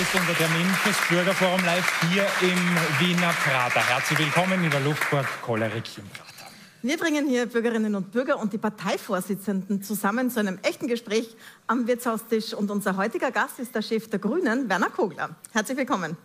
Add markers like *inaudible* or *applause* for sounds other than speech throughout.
ist unser Termin fürs Bürgerforum live hier im Wiener Prater. Herzlich willkommen in der Luftburg Cholerik im Prater. Wir bringen hier Bürgerinnen und Bürger und die Parteivorsitzenden zusammen zu einem echten Gespräch am Wirtshaustisch. Und unser heutiger Gast ist der Chef der Grünen, Werner Kogler. Herzlich willkommen.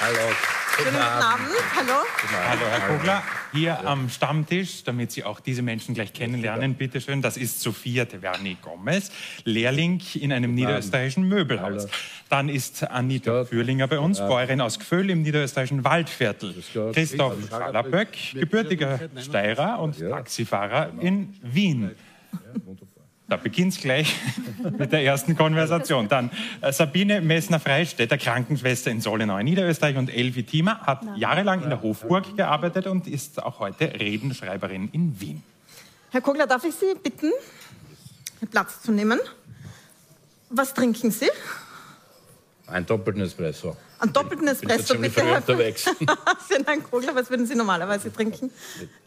Hallo. Schönen guten Abend. Hallo. Hallo, Herr Kogler. Hier ja. am Stammtisch, damit Sie auch diese Menschen gleich kennenlernen, ja. bitteschön. Das ist Sophia Teverni Gomez, Lehrling in einem niederösterreichischen Möbelhaus. Hallo. Dann ist Anita Fürlinger bei uns, Bäuerin aus Gföhl im niederösterreichischen Waldviertel. Christoph Schallerböck, gebürtiger Steirer und Taxifahrer in Wien. Da beginnt es gleich *laughs* mit der ersten Konversation. Dann äh, Sabine Messner-Freistetter, Krankenschwester in Sollenau in Niederösterreich und Elvi Thiemer hat jahrelang in der Hofburg gearbeitet und ist auch heute Redenschreiberin in Wien. Herr Kogler, darf ich Sie bitten, Platz zu nehmen? Was trinken Sie? Ein doppelten Espresso. Einen doppelten Espresso, bitte. Früh unterwegs. Herr Kogler, *laughs* was würden Sie normalerweise trinken?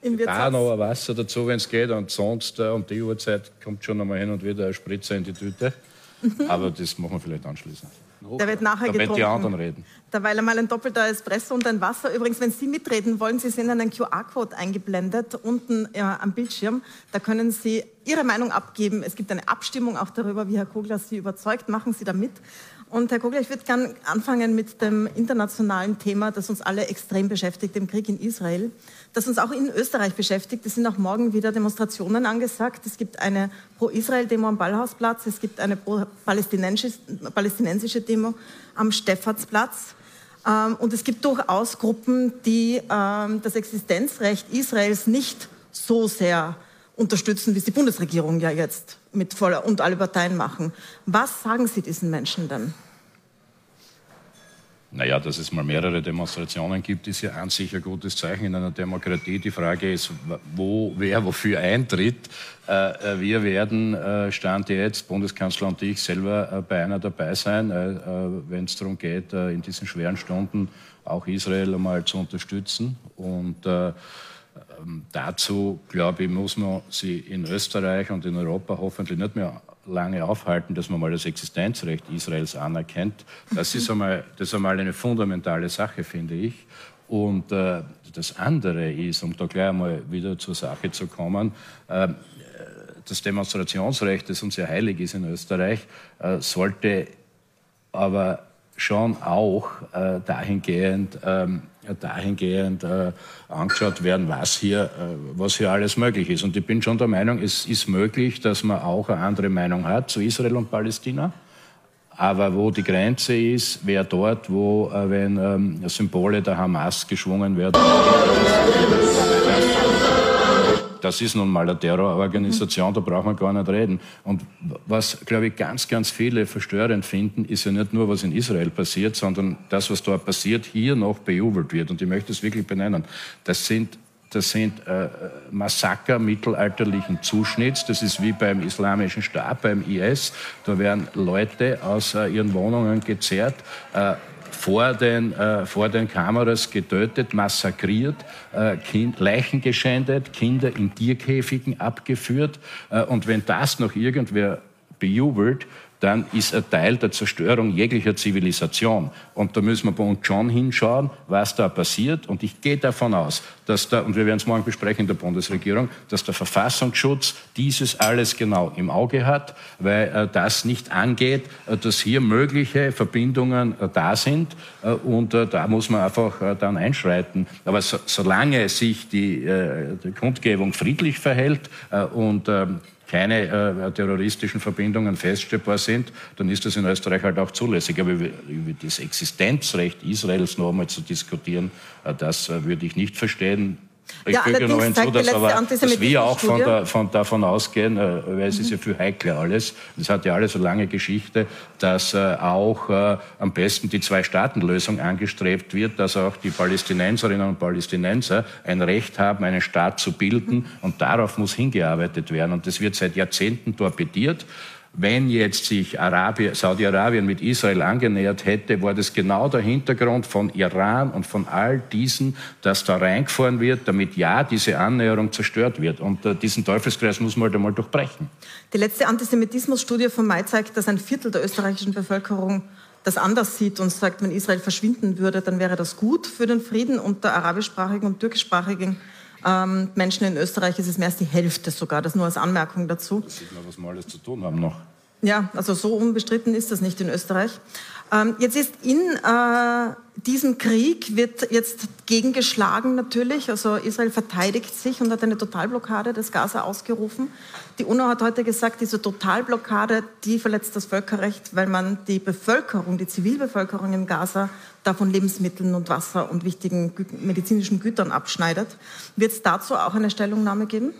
Im Da noch ein Wasser dazu, wenn es geht. Und sonst äh, um die Uhrzeit kommt schon einmal hin und wieder ein Spritzer in die Tüte. Mhm. Aber das machen wir vielleicht anschließend. Der wird nachher da getrunken. die anderen reden. Derweil einmal ein doppelter Espresso und ein Wasser. Übrigens, wenn Sie mitreden wollen, Sie sehen einen QR-Code eingeblendet unten äh, am Bildschirm. Da können Sie Ihre Meinung abgeben. Es gibt eine Abstimmung auch darüber, wie Herr Kogler Sie überzeugt. Machen Sie da mit. Und Herr Kogler, ich würde gerne anfangen mit dem internationalen Thema, das uns alle extrem beschäftigt, dem Krieg in Israel, das uns auch in Österreich beschäftigt. Es sind auch morgen wieder Demonstrationen angesagt. Es gibt eine Pro-Israel-Demo am Ballhausplatz, es gibt eine pro-palästinensische Demo am Stephansplatz. Ähm, und es gibt durchaus Gruppen, die ähm, das Existenzrecht Israels nicht so sehr unterstützen, wie es die Bundesregierung ja jetzt mit voller und alle Parteien machen. Was sagen Sie diesen Menschen denn? Naja, dass es mal mehrere Demonstrationen gibt, ist ja an sich ein gutes Zeichen in einer Demokratie. Die Frage ist, wo, wer wofür eintritt. Äh, äh, wir werden, äh, Stand jetzt, Bundeskanzler und ich selber bei einer dabei sein, wenn es darum geht, in diesen schweren Stunden auch Israel einmal zu unterstützen. Und ähm, dazu, glaube ich, muss man sie in Österreich und in Europa hoffentlich nicht mehr lange aufhalten, dass man mal das Existenzrecht Israels anerkennt. Das ist einmal, das ist einmal eine fundamentale Sache, finde ich. Und äh, das andere ist, um da gleich einmal wieder zur Sache zu kommen, äh, das Demonstrationsrecht, das uns ja heilig ist in Österreich, äh, sollte aber schon auch äh, dahingehend ähm, dahingehend äh, angeschaut werden, was hier, äh, was hier alles möglich ist. Und ich bin schon der Meinung, es ist möglich, dass man auch eine andere Meinung hat zu Israel und Palästina. Aber wo die Grenze ist, wer dort, wo, äh, wenn ähm, Symbole der Hamas geschwungen werden das ist nun mal eine Terrororganisation, da braucht man gar nicht reden. Und was, glaube ich, ganz, ganz viele verstörend finden, ist ja nicht nur, was in Israel passiert, sondern das, was dort passiert, hier noch bejubelt wird. Und ich möchte es wirklich benennen. Das sind das sind äh, Massaker mittelalterlichen Zuschnitts. Das ist wie beim Islamischen Staat, beim IS. Da werden Leute aus äh, ihren Wohnungen gezerrt. Äh, vor den, äh, vor den Kameras getötet, massakriert, äh, kind, Leichen geschändet, Kinder in Tierkäfigen abgeführt. Äh, und wenn das noch irgendwer bejubelt, dann ist er Teil der Zerstörung jeglicher Zivilisation. Und da müssen wir bei uns schon hinschauen, was da passiert. Und ich gehe davon aus, dass da, und wir werden es morgen besprechen in der Bundesregierung, dass der Verfassungsschutz dieses alles genau im Auge hat, weil äh, das nicht angeht, äh, dass hier mögliche Verbindungen äh, da sind. Äh, und äh, da muss man einfach äh, dann einschreiten. Aber so, solange sich die, die Kundgebung friedlich verhält und ähm, keine äh, terroristischen Verbindungen feststellbar sind, dann ist das in Österreich halt auch zulässig. Aber über, über das Existenzrecht Israels noch einmal zu diskutieren, äh, das äh, würde ich nicht verstehen. Ich ja, füge noch hinzu, dass, aber, dass wir auch von der, von, davon ausgehen, äh, weil es mhm. ist ja viel heikler alles, es hat ja alles so lange Geschichte, dass äh, auch äh, am besten die Zwei-Staaten-Lösung angestrebt wird, dass auch die Palästinenserinnen und Palästinenser ein Recht haben, einen Staat zu bilden mhm. und darauf muss hingearbeitet werden. Und das wird seit Jahrzehnten torpediert. Wenn jetzt sich Saudi-Arabien mit Israel angenähert hätte, war das genau der Hintergrund von Iran und von all diesen, dass da reingefahren wird, damit ja diese Annäherung zerstört wird. Und äh, diesen Teufelskreis muss man halt einmal durchbrechen. Die letzte Antisemitismusstudie vom Mai zeigt, dass ein Viertel der österreichischen Bevölkerung das anders sieht und sagt, wenn Israel verschwinden würde, dann wäre das gut für den Frieden unter arabischsprachigen und türkischsprachigen ähm, Menschen in Österreich ist es mehr als die Hälfte sogar. Das nur als Anmerkung dazu. Das sieht man, was wir alles zu tun haben noch. Ja, also so unbestritten ist das nicht in Österreich. Ähm, jetzt ist in äh, diesem Krieg wird jetzt gegengeschlagen natürlich. Also Israel verteidigt sich und hat eine Totalblockade des Gaza ausgerufen. Die UNO hat heute gesagt, diese Totalblockade, die verletzt das Völkerrecht, weil man die Bevölkerung, die Zivilbevölkerung im Gaza davon Lebensmitteln und Wasser und wichtigen medizinischen Gütern abschneidet. Wird es dazu auch eine Stellungnahme geben?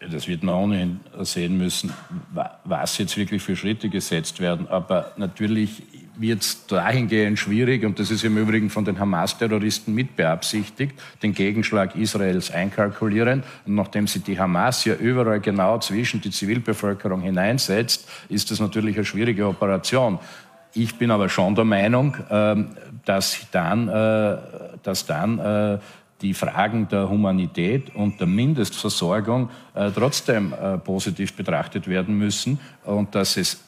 Das wird man ohnehin sehen müssen, was jetzt wirklich für Schritte gesetzt werden. Aber natürlich wird es dahingehend schwierig, und das ist im Übrigen von den Hamas-Terroristen mit beabsichtigt, den Gegenschlag Israels einkalkulieren. Und nachdem sie die Hamas ja überall genau zwischen die Zivilbevölkerung hineinsetzt, ist das natürlich eine schwierige Operation. Ich bin aber schon der Meinung, ähm, dass dann, äh, dass dann äh, die Fragen der Humanität und der Mindestversorgung äh, trotzdem positiv betrachtet werden müssen und dass es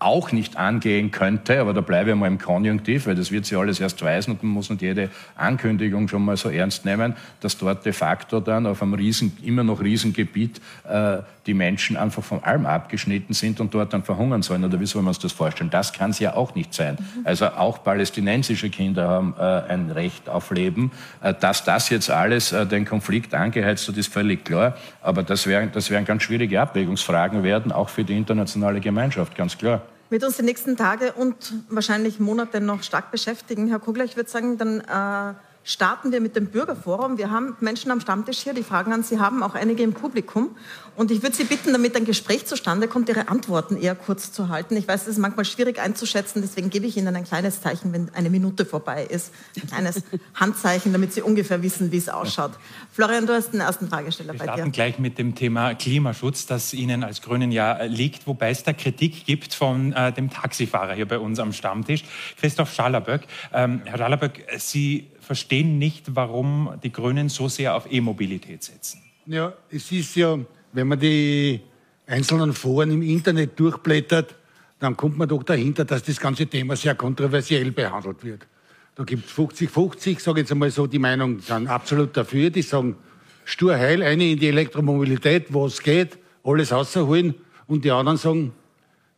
auch nicht angehen könnte, aber da bleibe ich mal im Konjunktiv, weil das wird sich alles erst weisen und man muss nicht jede Ankündigung schon mal so ernst nehmen, dass dort de facto dann auf einem riesen, immer noch Riesengebiet äh, die Menschen einfach von allem abgeschnitten sind und dort dann verhungern sollen. Oder wie soll man sich das vorstellen? Das kann es ja auch nicht sein. Mhm. Also auch palästinensische Kinder haben äh, ein Recht auf Leben. Äh, dass das jetzt alles äh, den Konflikt angeheizt hat, ist völlig klar. Aber das werden, das werden ganz schwierige Abwägungsfragen werden, auch für die internationale Gemeinschaft, ganz klar wird uns die nächsten Tage und wahrscheinlich Monate noch stark beschäftigen. Herr Kugler, ich würde sagen, dann äh, starten wir mit dem Bürgerforum. Wir haben Menschen am Stammtisch hier, die fragen an Sie haben, auch einige im Publikum. Und ich würde Sie bitten, damit ein Gespräch zustande kommt, Ihre Antworten eher kurz zu halten. Ich weiß, es ist manchmal schwierig einzuschätzen, deswegen gebe ich Ihnen ein kleines Zeichen, wenn eine Minute vorbei ist. Ein kleines *laughs* Handzeichen, damit Sie ungefähr wissen, wie es ausschaut. Florian, du hast den ersten Fragesteller Wir bei dir. Wir starten gleich mit dem Thema Klimaschutz, das Ihnen als Grünen ja liegt, wobei es da Kritik gibt von äh, dem Taxifahrer hier bei uns am Stammtisch, Christoph Schallerböck. Ähm, Herr Schallerböck, Sie verstehen nicht, warum die Grünen so sehr auf E-Mobilität setzen. Ja, es ist ja, wenn man die einzelnen Foren im Internet durchblättert, dann kommt man doch dahinter, dass das ganze Thema sehr kontroversiell behandelt wird. Da gibt es 50-50, sage jetzt einmal so, die Meinung sind absolut dafür. Die sagen, stur heil, eine in die Elektromobilität, wo es geht, alles rausholen. Und die anderen sagen,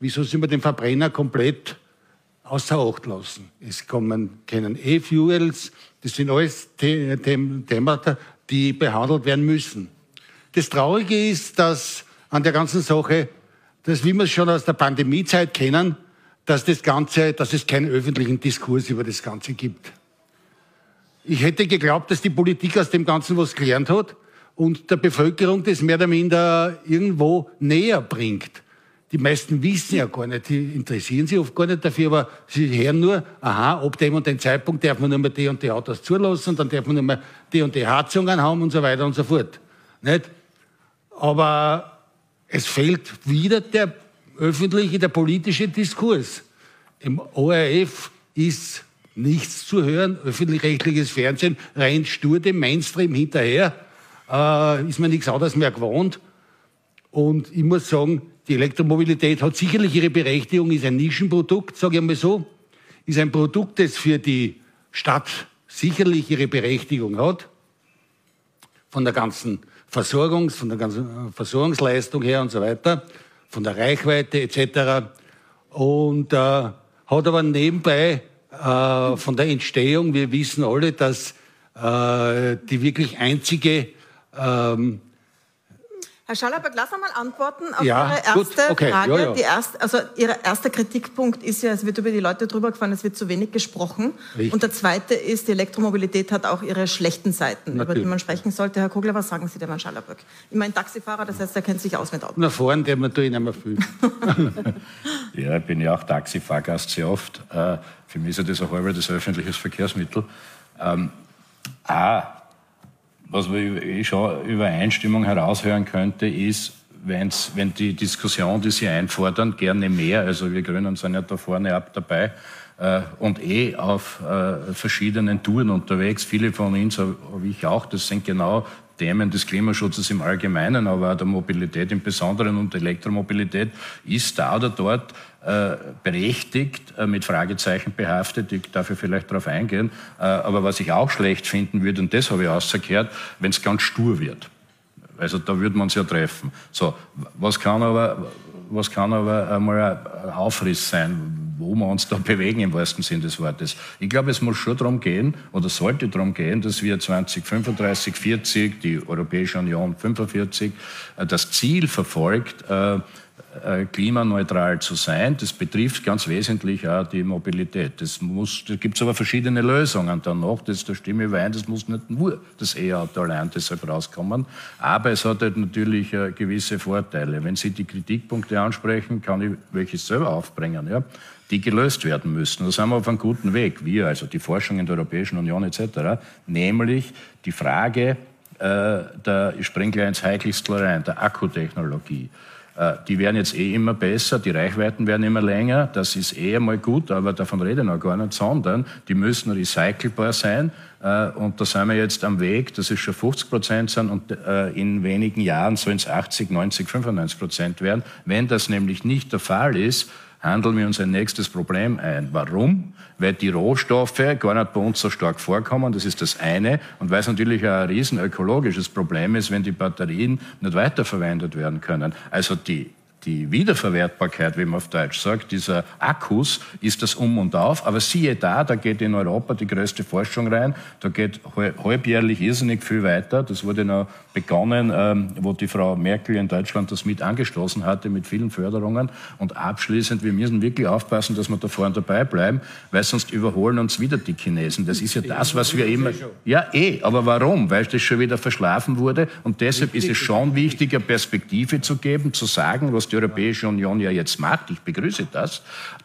wieso sind wir den Verbrenner komplett außer Acht lassen? Es kommen, kennen E-Fuels, das sind alles Themen, die behandelt werden müssen. Das Traurige ist, dass an der ganzen Sache, dass wie wir es schon aus der Pandemiezeit kennen, dass das Ganze, dass es keinen öffentlichen Diskurs über das Ganze gibt. Ich hätte geglaubt, dass die Politik aus dem Ganzen was gelernt hat und der Bevölkerung das mehr oder minder irgendwo näher bringt. Die meisten wissen ja gar nicht, die interessieren sich oft gar nicht dafür, aber sie hören nur, aha, ab dem und dem Zeitpunkt darf man nur mehr die und die Autos zulassen, dann darf man nur mehr die und die Heizungen haben und so weiter und so fort. Nicht? Aber es fehlt wieder der öffentliche, der politische Diskurs. Im ORF ist nichts zu hören, öffentlich-rechtliches Fernsehen rennt stur dem Mainstream hinterher, äh, ist man nichts anderes mehr gewohnt. Und ich muss sagen, die Elektromobilität hat sicherlich ihre Berechtigung, ist ein Nischenprodukt, sage ich einmal so, ist ein Produkt, das für die Stadt sicherlich ihre Berechtigung hat, von der ganzen Versorgungs, von der ganzen äh, Versorgungsleistung her und so weiter, von der Reichweite etc. Und äh, hat aber nebenbei äh, von der Entstehung, wir wissen alle, dass äh, die wirklich einzige ähm, Herr Schallerberg, lass einmal antworten auf ja, Ihre erste okay, Frage. ja, ja. Die erste, also Ihr erster Kritikpunkt ist ja, es wird über die Leute drüber gefahren, es wird zu wenig gesprochen. Richtig. Und der zweite ist, die Elektromobilität hat auch ihre schlechten Seiten, Natürlich. über die man sprechen sollte. Herr Kogler, was sagen Sie dem Herrn Schallerberg? Ich meine Taxifahrer, das heißt, er kennt sich aus mit Autos. Na, fahren, der man ich nicht mehr viel. *laughs* ja, ich bin ja auch Taxifahrgast sehr oft. Äh, für mich ist das auch halber das öffentliche Verkehrsmittel. Ähm, A, was man eh schon Übereinstimmung heraushören könnte, ist, wenn's, wenn die Diskussion, die Sie einfordern, gerne mehr, also wir Grünen sind ja da vorne ab dabei, äh, und eh auf äh, verschiedenen Touren unterwegs. Viele von uns, so wie ich auch, das sind genau Themen des Klimaschutzes im Allgemeinen, aber auch der Mobilität im Besonderen und Elektromobilität ist da oder dort äh, berechtigt, äh, mit Fragezeichen behaftet. Ich darf vielleicht darauf eingehen. Äh, aber was ich auch schlecht finden würde, und das habe ich ausgekehrt, wenn es ganz stur wird. Also da würde man es ja treffen. So, was kann aber, was kann aber einmal ein Aufriss sein, wo wir uns da bewegen im wahrsten Sinne des Wortes. Ich glaube, es muss schon darum gehen oder sollte darum gehen, dass wir 2035, 40, die Europäische Union 45, äh, das Ziel verfolgt, äh, klimaneutral zu sein. Das betrifft ganz wesentlich auch die Mobilität. Das muss, da gibt es aber verschiedene Lösungen dann noch. Das, da stimme ich überein, das muss nicht nur das E-Auto allein deshalb rauskommen. Aber es hat halt natürlich äh, gewisse Vorteile. Wenn Sie die Kritikpunkte ansprechen, kann ich welche selber aufbringen, ja, die gelöst werden müssen. Da sind wir auf einem guten Weg. Wir, also die Forschung in der Europäischen Union etc., nämlich die Frage, äh, der, ich springe gleich ins Heiklichste rein, der Akkutechnologie. Äh, die werden jetzt eh immer besser, die Reichweiten werden immer länger, das ist eh einmal gut, aber davon rede ich noch gar nicht, sondern die müssen recycelbar sein. Äh, und da sind wir jetzt am Weg, dass es schon 50 Prozent sind und äh, in wenigen Jahren sollen es 80, 90, 95 Prozent werden. Wenn das nämlich nicht der Fall ist, handeln wir uns ein nächstes Problem ein. Warum? Weil die Rohstoffe gar nicht bei uns so stark vorkommen, das ist das eine. Und weil es natürlich ein riesen ökologisches Problem ist, wenn die Batterien nicht weiterverwendet werden können. Also die die Wiederverwertbarkeit, wie man auf Deutsch sagt, dieser Akkus, ist das um und auf. Aber siehe da, da geht in Europa die größte Forschung rein. Da geht halbjährlich irrsinnig viel weiter. Das wurde noch begonnen, ähm, wo die Frau Merkel in Deutschland das mit angestoßen hatte, mit vielen Förderungen. Und abschließend, wir müssen wirklich aufpassen, dass wir da vorne dabei bleiben, weil sonst überholen uns wieder die Chinesen. Das ist ja das, was wir immer... Ja, eh. Aber warum? Weil das schon wieder verschlafen wurde. Und deshalb ist es schon wichtig, eine Perspektive zu geben, zu sagen, was die Europäische Union ja jetzt macht, ich begrüße das,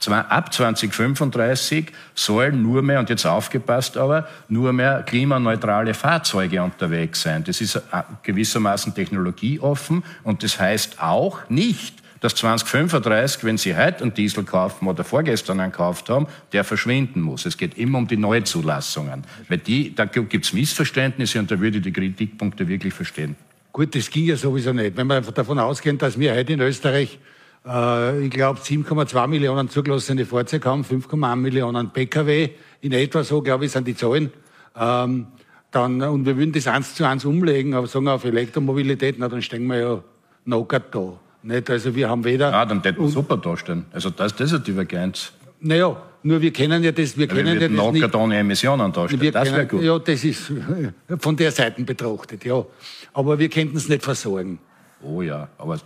ab 2035 sollen nur mehr, und jetzt aufgepasst aber, nur mehr klimaneutrale Fahrzeuge unterwegs sein. Das ist gewissermaßen technologieoffen und das heißt auch nicht, dass 2035, wenn Sie heute einen Diesel kaufen oder vorgestern einen gekauft haben, der verschwinden muss. Es geht immer um die Neuzulassungen. Weil die, da gibt es Missverständnisse und da würde ich die Kritikpunkte wirklich verstehen. Gut, das ging ja sowieso nicht. Wenn wir davon ausgehen, dass wir heute in Österreich, äh, ich glaube, 7,2 Millionen zugelassene Fahrzeuge haben, 5,1 Millionen Pkw, in etwa so, glaube ich, sind die Zahlen. Ähm, dann, und wir würden das eins zu eins umlegen, aber sagen auf Elektromobilität, na, dann stehen wir ja knockert da. Nicht? Also wir haben weder... Ja, dann hätten wir super dastehen. Also das, das ist eine Divergenz. Naja, nur wir kennen ja das, wir ja, kennen ja das nicht. ohne Emissionen darstellen, das wäre gut. Ja, das ist *laughs* von der Seite betrachtet, ja. Aber wir könnten es nicht versorgen. Oh ja, aber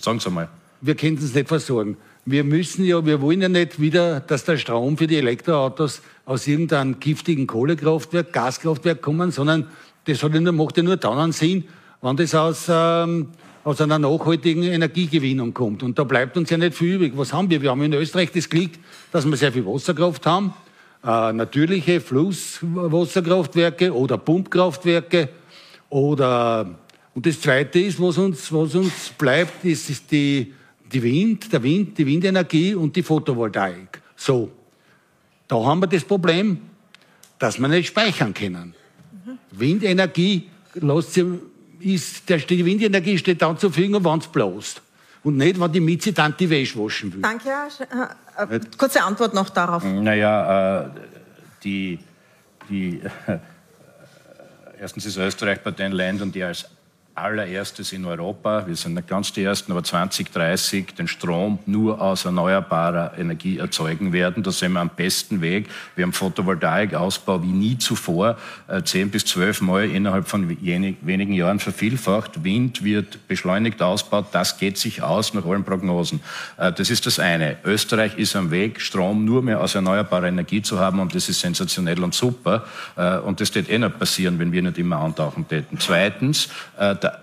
sagen Sie mal. Wir könnten es nicht versorgen. Wir müssen ja, wir wollen ja nicht wieder, dass der Strom für die Elektroautos aus irgendeinem giftigen Kohlekraftwerk, Gaskraftwerk kommen, sondern das hat nur, macht ja nur dann einen Sinn, wenn das aus ähm, aus einer nachhaltigen Energiegewinnung kommt. Und da bleibt uns ja nicht viel übrig. Was haben wir? Wir haben in Österreich das Glück, dass wir sehr viel Wasserkraft haben, äh, natürliche Flusswasserkraftwerke oder Pumpkraftwerke oder und das Zweite ist, was uns, was uns bleibt, ist, ist die, die Wind, der Wind, die Windenergie und die Photovoltaik. So, da haben wir das Problem, dass wir nicht speichern können. Mhm. Windenergie lässt sich ist, der, die Windenergie steht dann zur Verfügung, wenn es bloßt. Und nicht, wenn die Mieze dann die Wäsche waschen will. Danke. Äh, äh, kurze Antwort noch darauf. Naja, äh, die, die, äh, *laughs* erstens ist Österreich bei den Ländern, die als allererstes in Europa, wir sind nicht ganz die Ersten, aber 2030 den Strom nur aus erneuerbarer Energie erzeugen werden. Da sind wir am besten Weg. Wir haben Photovoltaikausbau wie nie zuvor, äh, zehn bis zwölf Mal innerhalb von wenigen Jahren vervielfacht. Wind wird beschleunigt ausgebaut. Das geht sich aus nach allen Prognosen. Äh, das ist das eine. Österreich ist am Weg, Strom nur mehr aus erneuerbarer Energie zu haben und das ist sensationell und super. Äh, und das wird eh nicht passieren, wenn wir nicht immer antauchen täten. Zweitens,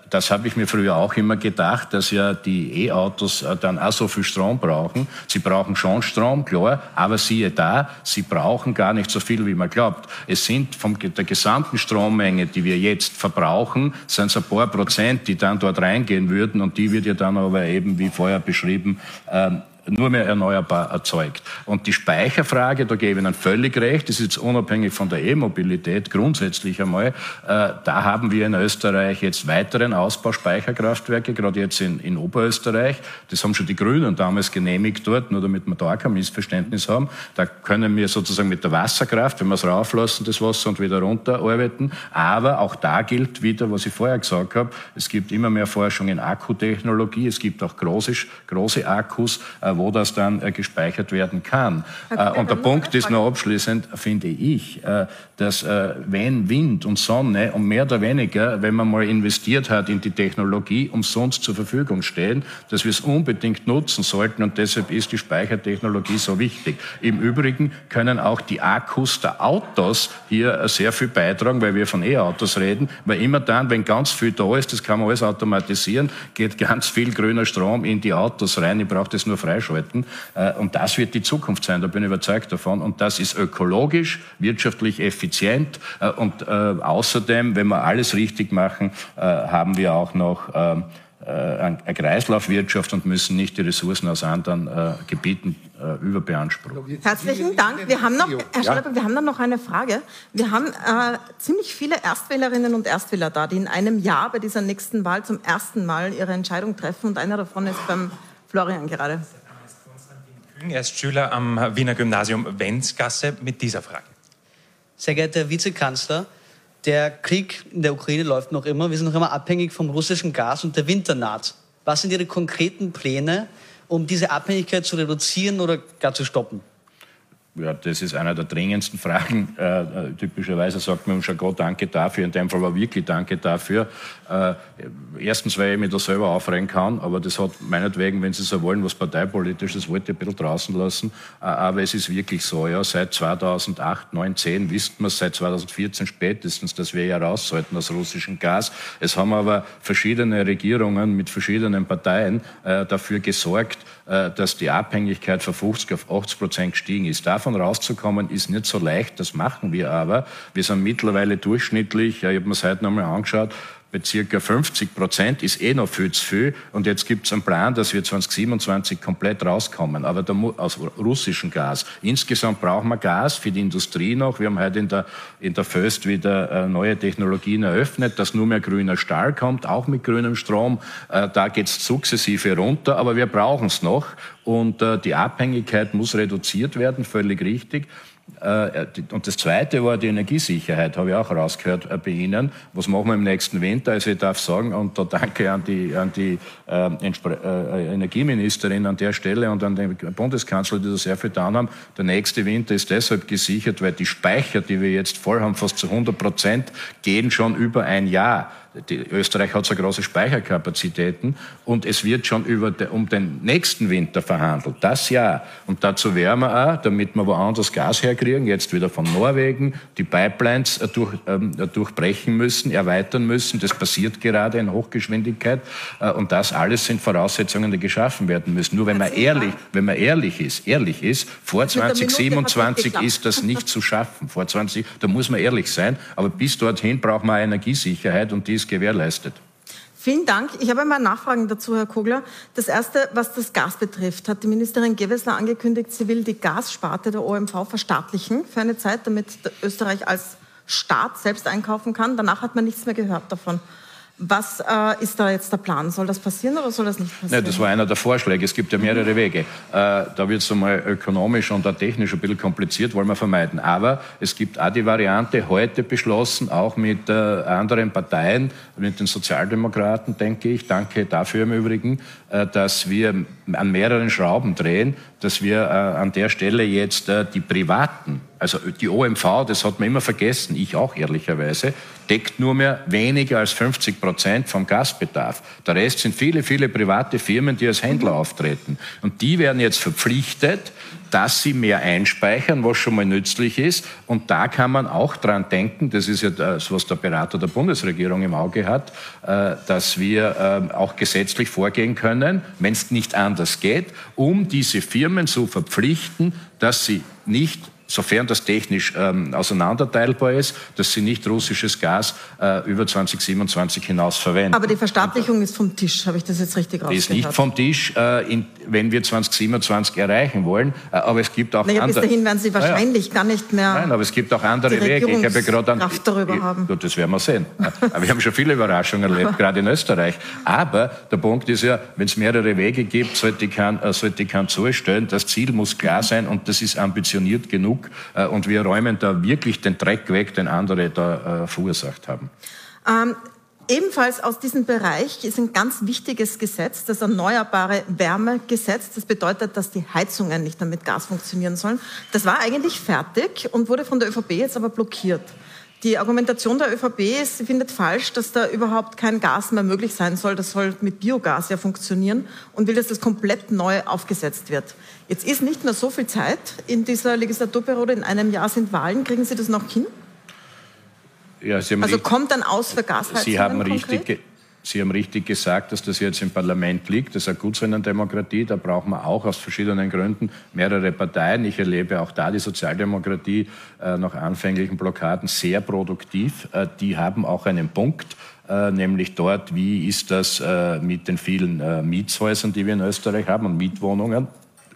das habe ich mir früher auch immer gedacht, dass ja die E-Autos äh, dann auch so viel Strom brauchen. Sie brauchen schon Strom, klar, aber siehe da, sie brauchen gar nicht so viel, wie man glaubt. Es sind von der gesamten Strommenge, die wir jetzt verbrauchen, sind es ein paar Prozent, die dann dort reingehen würden und die wird ja dann aber eben, wie vorher beschrieben, ähm, nur mehr erneuerbar erzeugt. Und die Speicherfrage, da gebe ich Ihnen völlig recht, das ist jetzt unabhängig von der E-Mobilität grundsätzlich einmal. Äh, da haben wir in Österreich jetzt weiteren Ausbau Speicherkraftwerke, gerade jetzt in, in Oberösterreich. Das haben schon die Grünen damals genehmigt dort, nur damit wir da kein Missverständnis haben. Da können wir sozusagen mit der Wasserkraft, wenn wir es rauflassen, das Wasser und wieder runter arbeiten. Aber auch da gilt wieder, was ich vorher gesagt habe, es gibt immer mehr Forschung in Akkutechnologie, es gibt auch große, große Akkus, äh, wo das dann äh, gespeichert werden kann. Äh, und der Punkt ist nur abschließend, finde ich, äh, dass wenn Wind und Sonne und mehr oder weniger, wenn man mal investiert hat in die Technologie, umsonst zur Verfügung stehen, dass wir es unbedingt nutzen sollten und deshalb ist die Speichertechnologie so wichtig. Im Übrigen können auch die Akkus der Autos hier sehr viel beitragen, weil wir von E-Autos reden, weil immer dann, wenn ganz viel da ist, das kann man alles automatisieren, geht *laughs* ganz viel grüner Strom in die Autos rein. Ich brauche das nur freischalten freischalten. Äh, und das wird die Zukunft sein, da bin ich überzeugt davon. Und das ist ökologisch, wirtschaftlich effizient. Äh, und äh, außerdem, wenn wir alles richtig machen, haben wir auch noch ähm, eine Kreislaufwirtschaft und müssen nicht die Ressourcen aus anderen Gebieten überbeanspruchen. Herzlichen Dank. Wir haben noch, Herr Schreiber, wir haben dann noch eine Frage. Wir haben äh, ziemlich viele Erstwählerinnen und Erstwähler da, die in einem Jahr bei dieser nächsten Wahl zum ersten Mal ihre Entscheidung treffen. Und einer davon ist beim Florian gerade. Er ist Schüler am Wiener Gymnasium Wenzgasse mit dieser Frage. Sehr geehrter Herr Vizekanzler, der Krieg in der Ukraine läuft noch immer. Wir sind noch immer abhängig vom russischen Gas und der Winter naht. Was sind Ihre konkreten Pläne, um diese Abhängigkeit zu reduzieren oder gar zu stoppen? Ja, das ist einer der dringendsten Fragen. Äh, äh typischerweise sagt man schon Gott danke dafür. In dem Fall war wirklich danke dafür. Äh, erstens, weil ich mich da selber aufregen kann, aber das hat meinetwegen, wenn Sie so wollen, was parteipolitisches, wollte ich ein bisschen draußen lassen. Äh, aber es ist wirklich so, ja, seit 2008, 9, 10 wissen wir seit 2014 spätestens, dass wir ja raus sollten aus russischem Gas. Es haben aber verschiedene Regierungen mit verschiedenen Parteien äh, dafür gesorgt, dass die Abhängigkeit von 50 auf 80 Prozent gestiegen ist. Davon rauszukommen ist nicht so leicht, das machen wir aber. Wir sind mittlerweile durchschnittlich, ich habe mir es heute nochmal angeschaut, bei circa 50 Prozent ist eh noch viel zu viel. Und jetzt gibt es einen Plan, dass wir 2027 komplett rauskommen, aber da, aus russischem Gas. Insgesamt brauchen wir Gas für die Industrie noch. Wir haben heute in der, in der Föst wieder äh, neue Technologien eröffnet, dass nur mehr grüner Stahl kommt, auch mit grünem Strom. Äh, da geht es sukzessive runter, aber wir brauchen es noch. Und äh, die Abhängigkeit muss reduziert werden, völlig richtig. Äh, und das Zweite war die Energiesicherheit, habe ich auch rausgehört äh, bei Ihnen. Was machen wir im nächsten Winter? Also ich darf sagen, und da danke an die, an die äh, äh, Energieministerin an der Stelle und an den Bundeskanzler, die da sehr viel getan haben. Der nächste Winter ist deshalb gesichert, weil die Speicher, die wir jetzt voll haben, fast zu 100 Prozent, gehen schon über ein Jahr. Die, Österreich hat so große Speicherkapazitäten und es wird schon über de, um den nächsten Winter verhandelt, das Jahr. Und dazu wären wir auch, damit wir woanders Gas herkriegen, jetzt wieder von Norwegen, die Pipelines äh, durch, ähm, durchbrechen müssen, erweitern müssen. Das passiert gerade in Hochgeschwindigkeit. Äh, und das alles sind Voraussetzungen, die geschaffen werden müssen. Nur wenn man ehrlich, wenn man ehrlich ist, ehrlich ist, vor 2027 ist das nicht zu schaffen. Vor 20, da muss man ehrlich sein. Aber bis dorthin braucht man Energiesicherheit und die ist gewährleistet. Vielen Dank. Ich habe einmal Nachfragen dazu, Herr Kogler. Das erste, was das Gas betrifft, hat die Ministerin Gewessler angekündigt, sie will die Gassparte der OMV verstaatlichen für eine Zeit, damit Österreich als Staat selbst einkaufen kann. Danach hat man nichts mehr gehört davon. Was äh, ist da jetzt der Plan? Soll das passieren oder soll das nicht passieren? Nein, das war einer der Vorschläge. Es gibt ja mehrere Wege. Äh, da wird es einmal ökonomisch und auch technisch ein bisschen kompliziert, wollen wir vermeiden. Aber es gibt auch die Variante, heute beschlossen, auch mit äh, anderen Parteien, mit den Sozialdemokraten, denke ich, danke dafür im Übrigen, äh, dass wir an mehreren Schrauben drehen, dass wir äh, an der Stelle jetzt äh, die privaten also die OMV, das hat man immer vergessen, ich auch ehrlicherweise, deckt nur mehr weniger als 50 Prozent vom Gasbedarf. Der Rest sind viele, viele private Firmen, die als Händler auftreten. Und die werden jetzt verpflichtet, dass sie mehr einspeichern, was schon mal nützlich ist. Und da kann man auch dran denken, das ist ja das, was der Berater der Bundesregierung im Auge hat, äh, dass wir äh, auch gesetzlich vorgehen können, wenn es nicht anders geht, um diese Firmen zu verpflichten, dass sie nicht sofern das technisch ähm, auseinanderteilbar ist, dass sie nicht russisches Gas äh, über 2027 hinaus verwenden. Aber die Verstaatlichung ist vom Tisch, habe ich das jetzt richtig rausgehört? Die ist nicht vom Tisch, äh, in, wenn wir 2027 erreichen wollen. Äh, aber es gibt auch naja, andere... Bis dahin werden Sie wahrscheinlich naja. gar nicht mehr Nein, aber es gibt auch andere Wege. Ich habe gerade an, Kraft darüber ich, haben. Das werden wir sehen. aber wir haben schon viele Überraschungen erlebt, *laughs* gerade in Österreich. Aber der Punkt ist ja, wenn es mehrere Wege gibt, sollte ich äh, sollte ich kein zustellen. Das Ziel muss klar sein und das ist ambitioniert genug. Äh, und wir wir räumen da wirklich den Dreck weg, den andere da äh, verursacht haben. Ähm, ebenfalls aus diesem Bereich ist ein ganz wichtiges Gesetz, das Erneuerbare Wärmegesetz. Das bedeutet, dass die Heizungen nicht mehr mit Gas funktionieren sollen. Das war eigentlich fertig und wurde von der ÖVP jetzt aber blockiert. Die Argumentation der ÖVP ist, sie findet falsch, dass da überhaupt kein Gas mehr möglich sein soll. Das soll mit Biogas ja funktionieren und will, dass das komplett neu aufgesetzt wird. Jetzt ist nicht mehr so viel Zeit in dieser Legislaturperiode. In einem Jahr sind Wahlen. Kriegen Sie das noch hin? Ja, also kommt dann aus für Gasheizungen Sie haben richtig, Sie haben richtig gesagt, dass das jetzt im Parlament liegt. Das ist gut so in einer Demokratie. Da braucht man auch aus verschiedenen Gründen mehrere Parteien. Ich erlebe auch da die Sozialdemokratie äh, nach anfänglichen Blockaden sehr produktiv. Äh, die haben auch einen Punkt. Äh, nämlich dort, wie ist das äh, mit den vielen äh, Mietshäusern, die wir in Österreich haben und Mietwohnungen.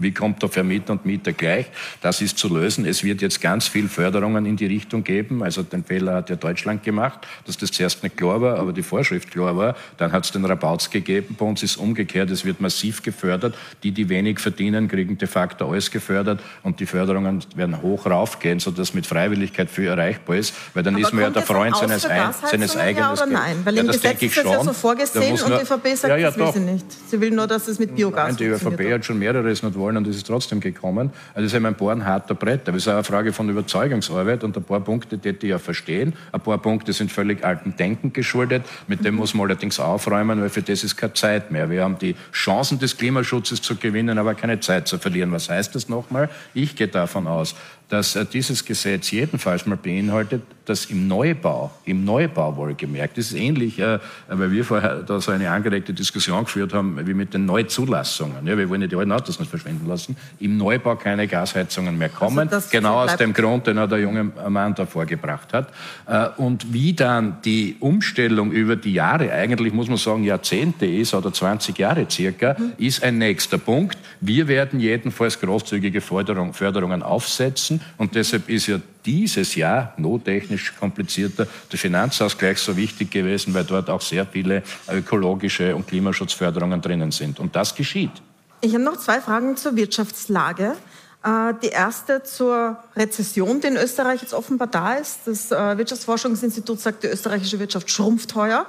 Wie kommt der Vermieter und Mieter gleich? Das ist zu lösen. Es wird jetzt ganz viel Förderungen in die Richtung geben. Also den Fehler hat ja Deutschland gemacht, dass das zuerst nicht klar war, aber die Vorschrift klar war. Dann hat es den Rabauz gegeben. Bei uns ist umgekehrt. Es wird massiv gefördert. Die, die wenig verdienen, kriegen de facto alles gefördert und die Förderungen werden hoch raufgehen, sodass mit Freiwilligkeit viel erreichbar ist. Weil dann aber ist man ja der Freund seines, ein, seines eigenen. Ja oder nein? Weil ja, im Gesetz ist das ja so vorgesehen und die ÖVP sagt, ja, ja, das will doch. sie nicht. Sie will nur, dass es mit Biogas Nein, die ÖVP hat schon mehreres nicht wollen und es ist trotzdem gekommen. Also das ist eben ein Bohren harter Brett. Aber es ist auch eine Frage von Überzeugungsarbeit und ein paar Punkte, die ich ja verstehen. Ein paar Punkte sind völlig alten Denken geschuldet. Mit dem muss man allerdings aufräumen, weil für das ist keine Zeit mehr. Wir haben die Chancen des Klimaschutzes zu gewinnen, aber keine Zeit zu verlieren. Was heißt das nochmal? Ich gehe davon aus, dass dieses Gesetz jedenfalls mal beinhaltet, dass im Neubau, im Neubau wohlgemerkt, das ist ähnlich, äh, weil wir vorher da so eine angeregte Diskussion geführt haben, wie mit den Neuzulassungen. Ja, wir wollen ja die alten Autos nicht verschwinden lassen. Im Neubau keine Gasheizungen mehr kommen, also genau aus dem Grund, den er der junge Mann da vorgebracht hat. Äh, und wie dann die Umstellung über die Jahre, eigentlich muss man sagen Jahrzehnte ist oder 20 Jahre circa, mhm. ist ein nächster Punkt. Wir werden jedenfalls großzügige Förderung, Förderungen aufsetzen und deshalb ist ja dieses Jahr nottechnisch komplizierter der Finanzausgleich so wichtig gewesen, weil dort auch sehr viele ökologische und Klimaschutzförderungen drinnen sind. Und das geschieht. Ich habe noch zwei Fragen zur Wirtschaftslage. Äh, die erste zur Rezession, die in Österreich jetzt offenbar da ist. Das äh, Wirtschaftsforschungsinstitut sagt, die österreichische Wirtschaft schrumpft heuer,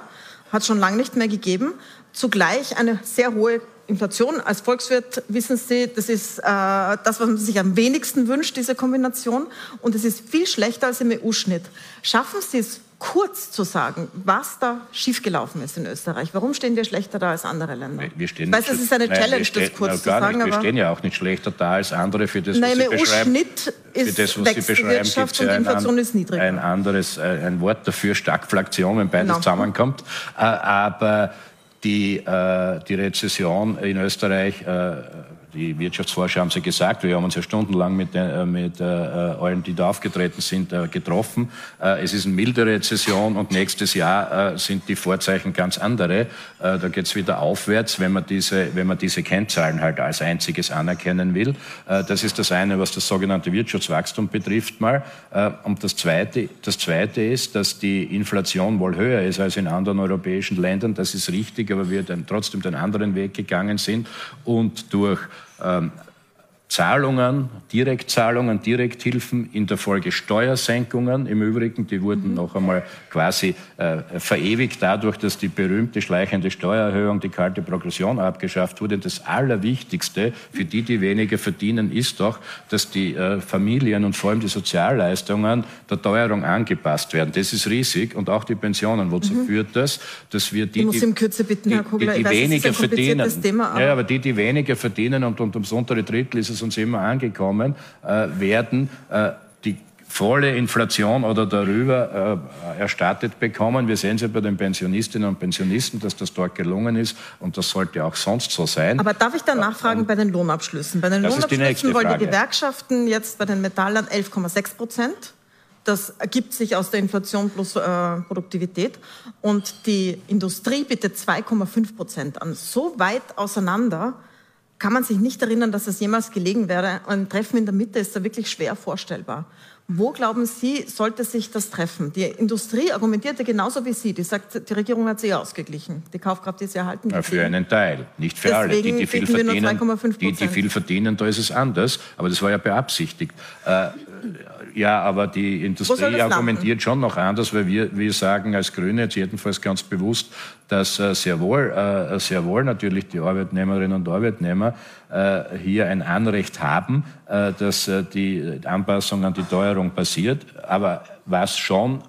hat schon lange nicht mehr gegeben. Zugleich eine sehr hohe Inflation. Als Volkswirt wissen Sie, das ist äh, das, was man sich am wenigsten wünscht, diese Kombination. Und es ist viel schlechter als im EU-Schnitt. Schaffen Sie es, kurz zu sagen, was da schiefgelaufen ist in Österreich? Warum stehen wir schlechter da als andere Länder? Wir stehen ich weiß, es ist eine nein, Challenge, stehen, das kurz na, zu sagen. Nicht. Wir stehen ja auch nicht schlechter da als andere für das, was nein, Sie beschreiben. Schnitt ist das, was Sie beschreiben, Wirtschaft und Inflation ein, ist. Ein anderes, äh, ein Wort dafür, Stagflation, wenn beides genau. zusammenkommt. Äh, aber die, äh, die Rezession in Österreich äh, die Wirtschaftsforscher haben ja gesagt, wir haben uns ja stundenlang mit, äh, mit äh, allen, die da aufgetreten sind, äh, getroffen. Äh, es ist eine milde Rezession und nächstes Jahr äh, sind die Vorzeichen ganz andere. Äh, da geht es wieder aufwärts, wenn man, diese, wenn man diese Kennzahlen halt als einziges anerkennen will. das ist das eine, was das sogenannte Wirtschaftswachstum betrifft mal. und das zweite, das zweite ist, dass die Inflation wohl höher ist als in anderen europäischen Ländern. Das ist richtig, aber wir dann trotzdem den anderen Weg gegangen sind und durch ähm, Zahlungen, Direktzahlungen, Direkthilfen, in der Folge Steuersenkungen im Übrigen, die wurden mhm. noch einmal quasi äh, verewigt dadurch, dass die berühmte schleichende Steuererhöhung, die kalte Progression abgeschafft wurde. Das Allerwichtigste für die, die weniger verdienen, ist doch, dass die äh, Familien und vor allem die Sozialleistungen der Teuerung angepasst werden. Das ist riesig und auch die Pensionen. Wozu mhm. führt das? Dass wir die, ich muss die, im Kürze bitten, die, die, die weniger verdienen, Thema, aber ja, aber die, die weniger verdienen und, und ums untere Drittel ist es uns immer angekommen, äh, werden äh, die volle Inflation oder darüber äh, erstattet bekommen. Wir sehen es ja bei den Pensionistinnen und Pensionisten, dass das dort gelungen ist und das sollte auch sonst so sein. Aber darf ich da nachfragen ähm, bei den Lohnabschlüssen? Bei den Lohnabschlüssen wollen die Gewerkschaften jetzt bei den Metallern 11,6 Prozent. Das ergibt sich aus der Inflation plus äh, Produktivität. Und die Industrie bietet 2,5 Prozent an. So weit auseinander kann man sich nicht erinnern, dass es jemals gelegen wäre. Ein Treffen in der Mitte ist da wirklich schwer vorstellbar. Wo glauben Sie, sollte sich das treffen? Die Industrie argumentierte genauso wie Sie. Die sagt, die Regierung hat sie ausgeglichen. Die Kaufkraft ist erhalten. Ja, für einen Teil, nicht für Deswegen alle. Die, die viel verdienen, die, die viel verdienen, da ist es anders. Aber das war ja beabsichtigt. Äh, ja, aber die Industrie argumentiert schon noch anders, weil wir, wir sagen als Grüne jetzt jedenfalls ganz bewusst, dass äh, sehr wohl, äh, sehr wohl natürlich die Arbeitnehmerinnen und Arbeitnehmer äh, hier ein Anrecht haben, dass die Anpassung an die Teuerung passiert. Aber was schon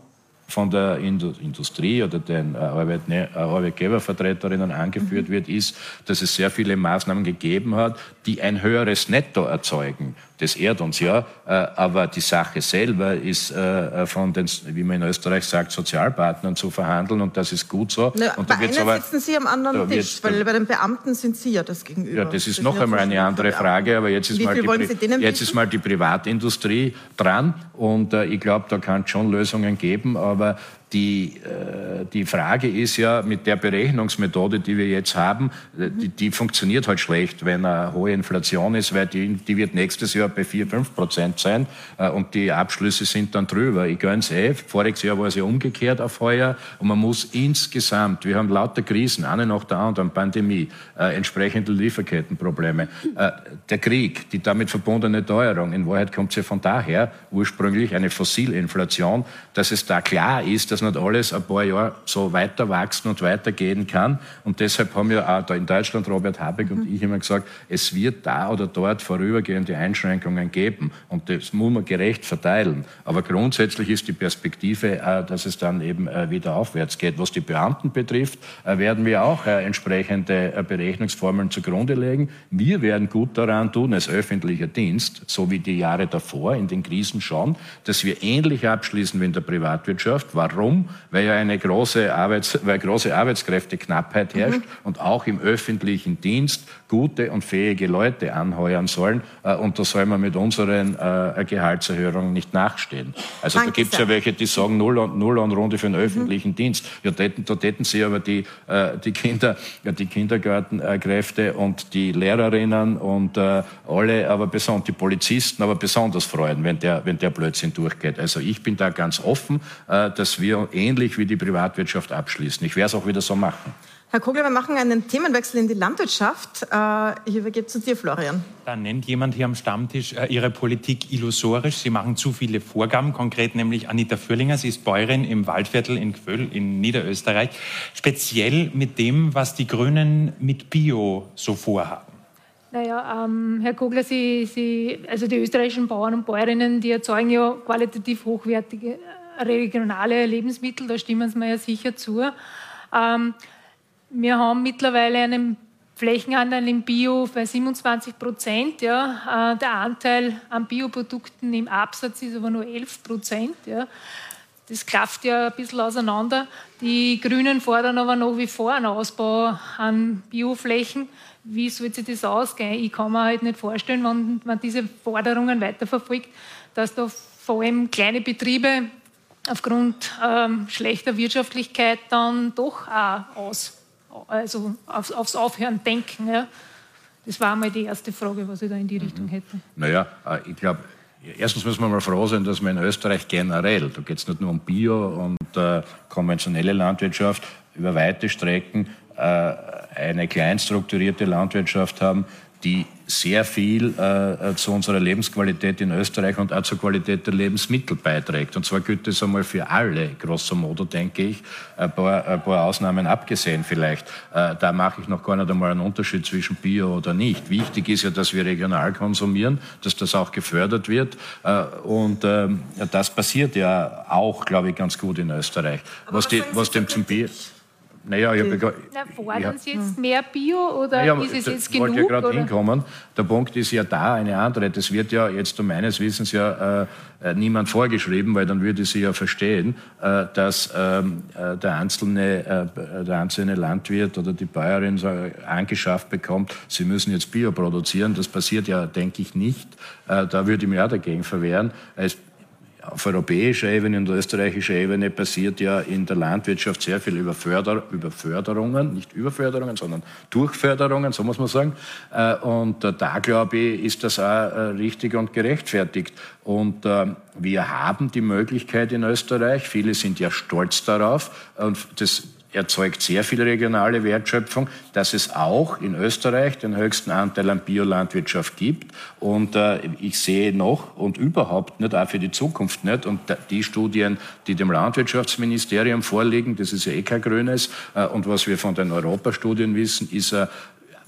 von der Industrie oder den Arbeitgebervertreterinnen angeführt mhm. wird, ist, dass es sehr viele Maßnahmen gegeben hat, die ein höheres Netto erzeugen. Das ehrt uns ja, äh, aber die Sache selber ist äh, von den, wie man in Österreich sagt, Sozialpartnern zu verhandeln und das ist gut so. Na, und bei aber, sitzen Sie am anderen Tisch, weil bei den Beamten sind Sie ja das Gegenüber. Ja, das ist das noch einmal eine andere Frage, aber jetzt ist, mal die, jetzt ist mal die Privatindustrie dran und äh, ich glaube, da kann es schon Lösungen geben, aber die, äh, die Frage ist ja, mit der Berechnungsmethode, die wir jetzt haben, äh, die, die funktioniert halt schlecht, wenn eine hohe Inflation ist, weil die, die wird nächstes Jahr bei 4, 5 Prozent sein äh, und die Abschlüsse sind dann drüber. Ich gönn's eh. Voriges Jahr war es ja umgekehrt auf heuer und man muss insgesamt, wir haben lauter Krisen, eine nach der anderen, Pandemie, äh, entsprechende Lieferkettenprobleme, äh, der Krieg, die damit verbundene Teuerung. In Wahrheit kommt sie ja von daher ursprünglich eine Fossilinflation, dass es da klar ist, dass nicht alles ein paar Jahre so weiter wachsen und weitergehen kann. Und deshalb haben wir auch da in Deutschland Robert Habeck und ich immer gesagt, es wird da oder dort vorübergehende Einschränkungen geben. Und das muss man gerecht verteilen. Aber grundsätzlich ist die Perspektive, äh, dass es dann eben äh, wieder aufwärts geht. Was die Beamten betrifft, äh, werden wir auch entsprechende Berechnungsformeln zugrunde legen. Wir werden gut daran tun, als öffentlicher Dienst, so wie die Jahre davor in den Krisen schon, dass wir ähnlich abschließen wie in der Privatwirtschaft. Warum? Warum? Weil ja eine große, Arbeits-, weil große Arbeitskräfteknappheit herrscht mhm. und auch im öffentlichen Dienst gute und fähige Leute anheuern sollen. Äh, und da soll man mit unseren äh, Gehaltserhöhungen nicht nachstehen. Also Danke da gibt es ja welche, die sagen Null und, Null und Runde für den mhm. öffentlichen mhm. Dienst. Ja, da täten sie aber die, äh, die, Kinder, die Kindergartenkräfte und die Lehrerinnen und alle, aber besonders die Polizisten, aber besonders freuen, wenn der, wenn der Blödsinn durchgeht. Also ich bin da ganz offen, dass wir ähnlich wie die Privatwirtschaft abschließen. Ich werde es auch wieder so machen. Herr Kogler, wir machen einen Themenwechsel in die Landwirtschaft. Äh, ich übergebe zu dir, Florian. Da nennt jemand hier am Stammtisch äh, Ihre Politik illusorisch. Sie machen zu viele Vorgaben, konkret nämlich Anita Fürlinger. Sie ist Bäuerin im Waldviertel in Quöll in Niederösterreich. Speziell mit dem, was die Grünen mit Bio so vorhaben. Naja, ähm, Herr Kogler, Sie, Sie, also die österreichischen Bauern und Bäuerinnen, die erzeugen ja qualitativ hochwertige regionale Lebensmittel, da stimmen Sie mir ja sicher zu. Ähm, wir haben mittlerweile einen Flächenanteil im Bio bei 27 Prozent. Ja. Äh, der Anteil an Bioprodukten im Absatz ist aber nur 11 Prozent. Ja. Das klafft ja ein bisschen auseinander. Die Grünen fordern aber nach wie vor einen Ausbau an Bioflächen. Wie soll sich das ausgehen? Ich kann mir halt nicht vorstellen, wenn man diese Forderungen weiterverfolgt, dass da vor allem kleine Betriebe aufgrund ähm, schlechter Wirtschaftlichkeit dann doch auch aus, also aufs, aufs Aufhören denken. Ja. Das war einmal die erste Frage, was ich da in die Richtung hätte. Naja, äh, ich glaube, erstens müssen wir mal froh sein, dass wir in Österreich generell, da geht es nicht nur um Bio und äh, konventionelle Landwirtschaft, über weite Strecken äh, eine kleinstrukturierte Landwirtschaft haben, die sehr viel äh, zu unserer Lebensqualität in Österreich und auch zur Qualität der Lebensmittel beiträgt. Und zwar gilt das einmal für alle, grosso modo, denke ich, ein paar, ein paar Ausnahmen abgesehen vielleicht. Äh, da mache ich noch gar nicht einmal einen Unterschied zwischen Bio oder nicht. Wichtig ist ja, dass wir regional konsumieren, dass das auch gefördert wird. Äh, und ähm, das passiert ja auch, glaube ich, ganz gut in Österreich. was, was, die, was dem zum Bier... Naja, ich habe Na, fordern ja. Sie jetzt mehr Bio oder naja, ist es jetzt genug? Ich wollte ja gerade hinkommen. Der Punkt ist ja da eine andere. Das wird ja jetzt um meines Wissens ja äh, äh, niemand vorgeschrieben, weil dann würde sie ja verstehen, äh, dass ähm, äh, der, einzelne, äh, der einzelne Landwirt oder die Bäuerin so angeschafft bekommt, sie müssen jetzt Bio produzieren. Das passiert ja, denke ich, nicht. Äh, da würde ich mich auch dagegen verwehren. Es auf europäischer Ebene und österreichischer Ebene passiert ja in der Landwirtschaft sehr viel über, Förder, über Förderungen, nicht über Förderungen, sondern durch Förderungen, so muss man sagen. Äh, und da, glaube ich, ist das auch äh, richtig und gerechtfertigt. Und äh, wir haben die Möglichkeit in Österreich, viele sind ja stolz darauf, und das erzeugt sehr viel regionale Wertschöpfung, dass es auch in Österreich den höchsten Anteil an Biolandwirtschaft gibt. Und äh, ich sehe noch und überhaupt nicht, auch für die Zukunft nicht, und die Studien, die dem Landwirtschaftsministerium vorliegen, das ist ja eh kein grünes, äh, und was wir von den Europastudien wissen, ist äh,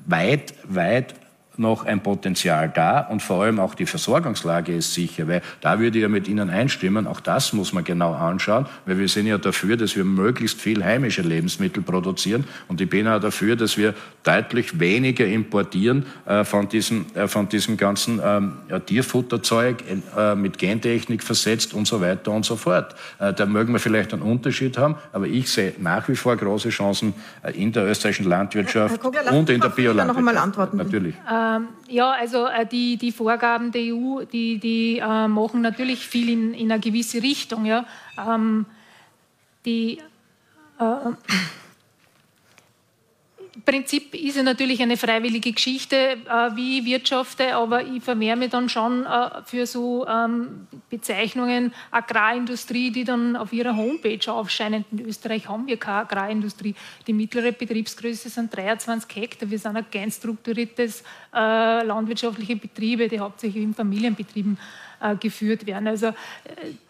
weit, weit noch ein Potenzial da und vor allem auch die Versorgungslage ist sicher, weil da würde ich ja mit Ihnen einstimmen, auch das muss man genau anschauen, weil wir sind ja dafür, dass wir möglichst viel heimische Lebensmittel produzieren und ich bin auch dafür, dass wir deutlich weniger importieren äh, von, diesem, äh, von diesem ganzen ähm, ja, Tierfutterzeug äh, mit Gentechnik versetzt und so weiter und so fort. Äh, da mögen wir vielleicht einen Unterschied haben, aber ich sehe nach wie vor große Chancen äh, in der österreichischen Landwirtschaft Kogler, und in der Biolandwirtschaft. Noch einmal antworten. Natürlich. Äh, ähm, ja, also äh, die, die Vorgaben der EU, die, die äh, machen natürlich viel in, in eine gewisse Richtung. Ja. Ähm, die, äh, Prinzip ist ja natürlich eine freiwillige Geschichte, äh, wie ich wirtschafte, aber ich vermehre mich dann schon äh, für so ähm, Bezeichnungen Agrarindustrie, die dann auf ihrer Homepage aufscheinen. In Österreich haben wir keine Agrarindustrie. Die mittlere Betriebsgröße sind 23 Hektar. Wir sind ein klein strukturiertes äh, landwirtschaftliche Betriebe, die hauptsächlich in Familienbetrieben äh, geführt werden. Also äh,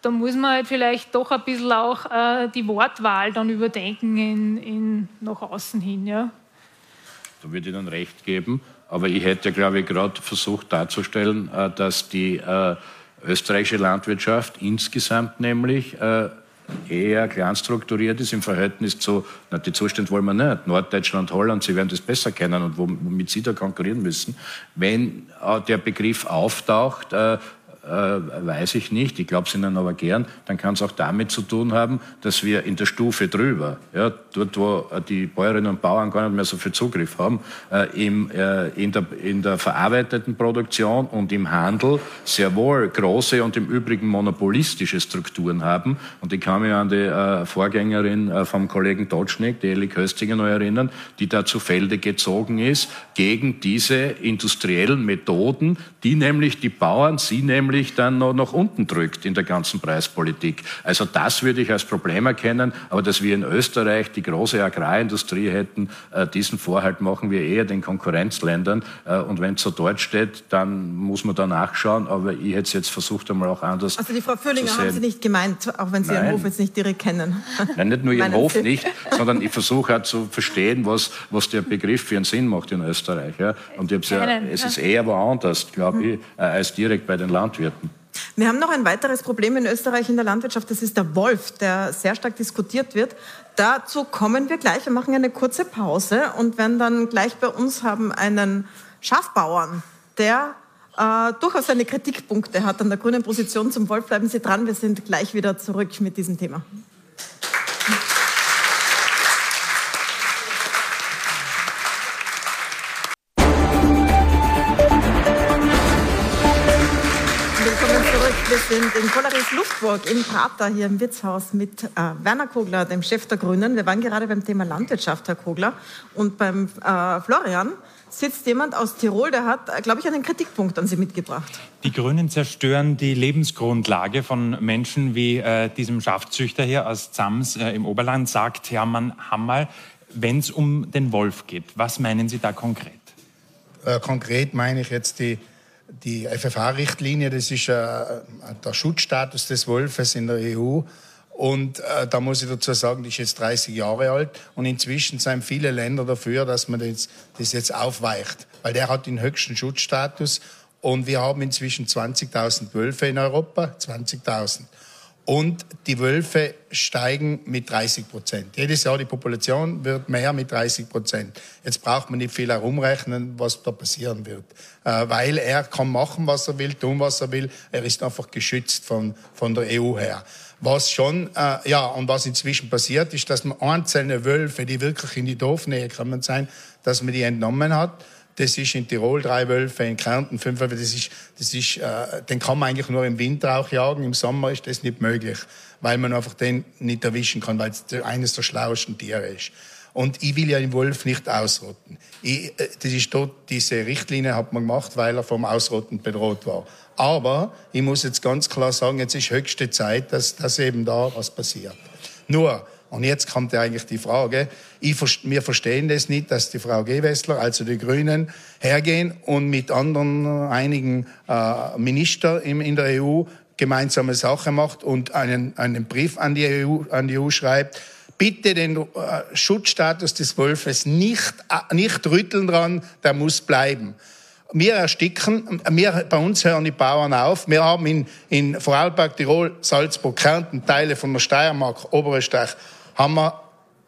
da muss man halt vielleicht doch ein bisschen auch äh, die Wortwahl dann überdenken in, in nach außen hin. Ja. Da würde ich Ihnen recht geben. Aber ich hätte, glaube ich, gerade versucht darzustellen, äh, dass die äh, österreichische Landwirtschaft insgesamt nämlich äh, eher klein strukturiert ist im Verhältnis zu, na, die Zustände wollen wir nicht, Norddeutschland, Holland, Sie werden das besser kennen und womit Sie da konkurrieren müssen. Wenn der Begriff auftaucht, äh, weiß ich nicht. Ich glaube es Ihnen aber gern. Dann kann es auch damit zu tun haben, dass wir in der Stufe drüber, ja, dort wo die Bäuerinnen und Bauern gar nicht mehr so viel Zugriff haben, äh, im, äh, in, der, in der verarbeiteten Produktion und im Handel sehr wohl große und im Übrigen monopolistische Strukturen haben. Und ich kann mich an die äh, Vorgängerin äh, vom Kollegen Dotschnik, die Eli Köstinger, noch erinnern, die da zu Felde gezogen ist gegen diese industriellen Methoden, die nämlich die Bauern, sie nämlich natürlich dann noch nach unten drückt in der ganzen Preispolitik. Also das würde ich als Problem erkennen, aber dass wir in Österreich die große Agrarindustrie hätten, äh, diesen Vorhalt machen wir eher den Konkurrenzländern. Äh, und wenn es so dort steht, dann muss man da nachschauen, aber ich hätte es jetzt versucht einmal auch anders Also die Frau Fürlinger haben Sie nicht gemeint, auch wenn Sie Nein. Ihren Hof jetzt nicht direkt kennen. Nein, nicht nur Ihren Hof nicht, sondern ich versuche auch zu verstehen, was, was der Begriff für einen Sinn macht in Österreich. Ja. Und ich ja, es ist eher woanders, glaube ich, äh, als direkt bei den Landwirten. Wir haben noch ein weiteres Problem in Österreich in der Landwirtschaft, das ist der Wolf, der sehr stark diskutiert wird. Dazu kommen wir gleich. Wir machen eine kurze Pause und werden dann gleich bei uns haben einen Schafbauern, der äh, durchaus seine Kritikpunkte hat an der grünen Position zum Wolf. Bleiben Sie dran, wir sind gleich wieder zurück mit diesem Thema. Sind in Polaris Luftburg im Prater hier im Wirtshaus mit äh, Werner Kogler, dem Chef der Grünen. Wir waren gerade beim Thema Landwirtschaft, Herr Kogler. Und beim äh, Florian sitzt jemand aus Tirol, der hat, äh, glaube ich, einen Kritikpunkt an Sie mitgebracht. Die Grünen zerstören die Lebensgrundlage von Menschen wie äh, diesem Schafzüchter hier aus Zams äh, im Oberland, sagt Hermann Hammerl, wenn es um den Wolf geht. Was meinen Sie da konkret? Äh, konkret meine ich jetzt die, die FFH-Richtlinie, das ist äh, der Schutzstatus des Wolfes in der EU. Und äh, da muss ich dazu sagen, die ist jetzt 30 Jahre alt und inzwischen sind viele Länder dafür, dass man das, das jetzt aufweicht, weil der hat den höchsten Schutzstatus und wir haben inzwischen 20.000 Wölfe in Europa, 20.000. Und die Wölfe steigen mit 30 Prozent. Jedes Jahr die Population wird mehr mit 30 Prozent. Jetzt braucht man nicht viel herumrechnen, was da passieren wird. Äh, weil er kann machen, was er will, tun, was er will. Er ist einfach geschützt von, von der EU her. Was schon, äh, ja, und was inzwischen passiert, ist, dass man einzelne Wölfe, die wirklich in die Dorfnähe kommen sein, dass man die entnommen hat das ist in Tirol drei Wölfe, in Kärnten fünf Wölfe. Das ist, das ist, äh, den kann man eigentlich nur im Winter auch jagen. Im Sommer ist das nicht möglich, weil man einfach den nicht erwischen kann, weil es eines der schlauesten Tiere ist. Und ich will ja den Wolf nicht ausrotten. Ich, äh, das ist dort, diese Richtlinie hat man gemacht, weil er vom Ausrotten bedroht war. Aber ich muss jetzt ganz klar sagen, jetzt ist höchste Zeit, dass, dass eben da was passiert. Nur, und jetzt kommt ja eigentlich die Frage, ich, wir verstehen das nicht, dass die Frau Gewessler, also die Grünen, hergehen und mit anderen äh, einigen äh, Minister in, in der EU gemeinsame Sache macht und einen, einen Brief an die EU, an die EU schreibt, bitte den äh, Schutzstatus des Wolfes nicht, äh, nicht rütteln dran, der muss bleiben. Wir ersticken, wir, bei uns hören die Bauern auf. Wir haben in, in Vorarlberg, Tirol, Salzburg, Kärnten, Teile von der Steiermark, Oberösterreich haben wir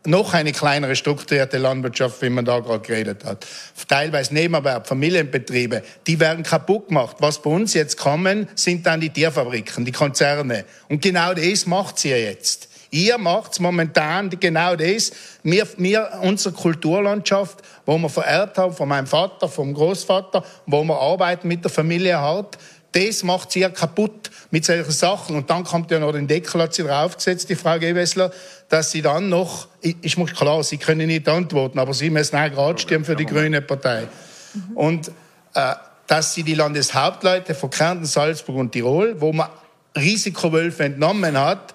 noch eine kleinere strukturierte Landwirtschaft, wie man da gerade geredet hat. Teilweise Nebenerwerb, Familienbetriebe, die werden kaputt gemacht. Was bei uns jetzt kommen, sind dann die Tierfabriken, die Konzerne. Und genau das macht sie jetzt. Ihr macht's momentan genau das. Wir, wir, unsere Kulturlandschaft, wo wir vererbt haben von meinem Vater, vom Großvater, wo wir arbeiten mit der Familie hart, das macht sie ja kaputt mit solchen Sachen. Und dann kommt ja noch den Deckel, hat sie draufgesetzt, die Frau Gewessler, dass sie dann noch, ich muss klar, Sie können nicht antworten, aber Sie müssen auch gerade stimmen für die Grüne Partei. Mhm. Und äh, dass sie die Landeshauptleute von Kärnten, Salzburg und Tirol, wo man Risikowölfe entnommen hat,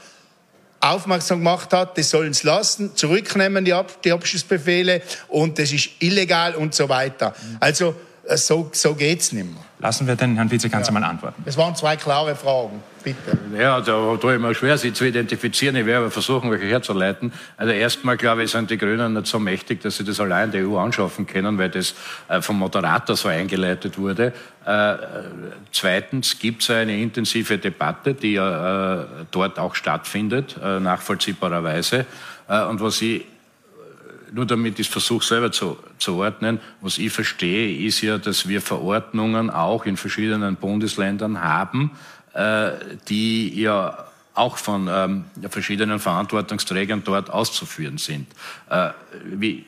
aufmerksam gemacht hat, das sollen sie lassen, zurücknehmen die, Ab die Abschlussbefehle und das ist illegal und so weiter. Mhm. Also äh, so, so geht's nicht mehr. Lassen wir den Herrn Vizekanzler ja. mal antworten. Es waren zwei klare Fragen, bitte. Ja, da tue ich mir schwer, sie zu identifizieren. Ich werde aber versuchen, welche herzuleiten. Also erstmal, glaube ich, sind die Grünen nicht so mächtig, dass sie das allein der EU anschaffen können, weil das äh, vom Moderator so eingeleitet wurde. Äh, zweitens gibt es eine intensive Debatte, die ja äh, dort auch stattfindet, äh, nachvollziehbarerweise. Äh, und was ich nur damit ich versuche selber zu, zu ordnen, was ich verstehe, ist ja, dass wir Verordnungen auch in verschiedenen Bundesländern haben, äh, die ja auch von ähm, verschiedenen Verantwortungsträgern dort auszuführen sind. Äh, wie,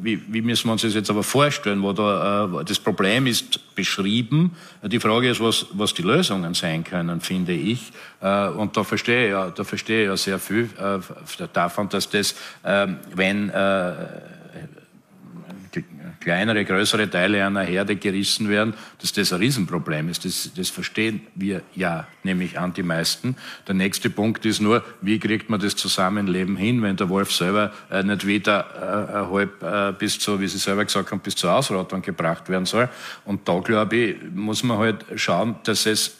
wie, wie, müssen wir uns das jetzt aber vorstellen? Wo da, äh, das Problem ist beschrieben. Die Frage ist, was, was die Lösungen sein können, finde ich. Äh, und da verstehe ich ja, da verstehe ich ja sehr viel äh, davon, dass das, ähm, wenn äh, kleinere, größere Teile einer Herde gerissen werden, dass das ein Riesenproblem ist. Das, das verstehen wir ja, nämlich an die meisten. Der nächste Punkt ist nur, wie kriegt man das Zusammenleben hin, wenn der Wolf selber äh, nicht wieder äh, halb äh, bis zu, wie Sie selber gesagt haben, bis zur Ausrottung gebracht werden soll. Und da, glaube ich, muss man halt schauen, dass es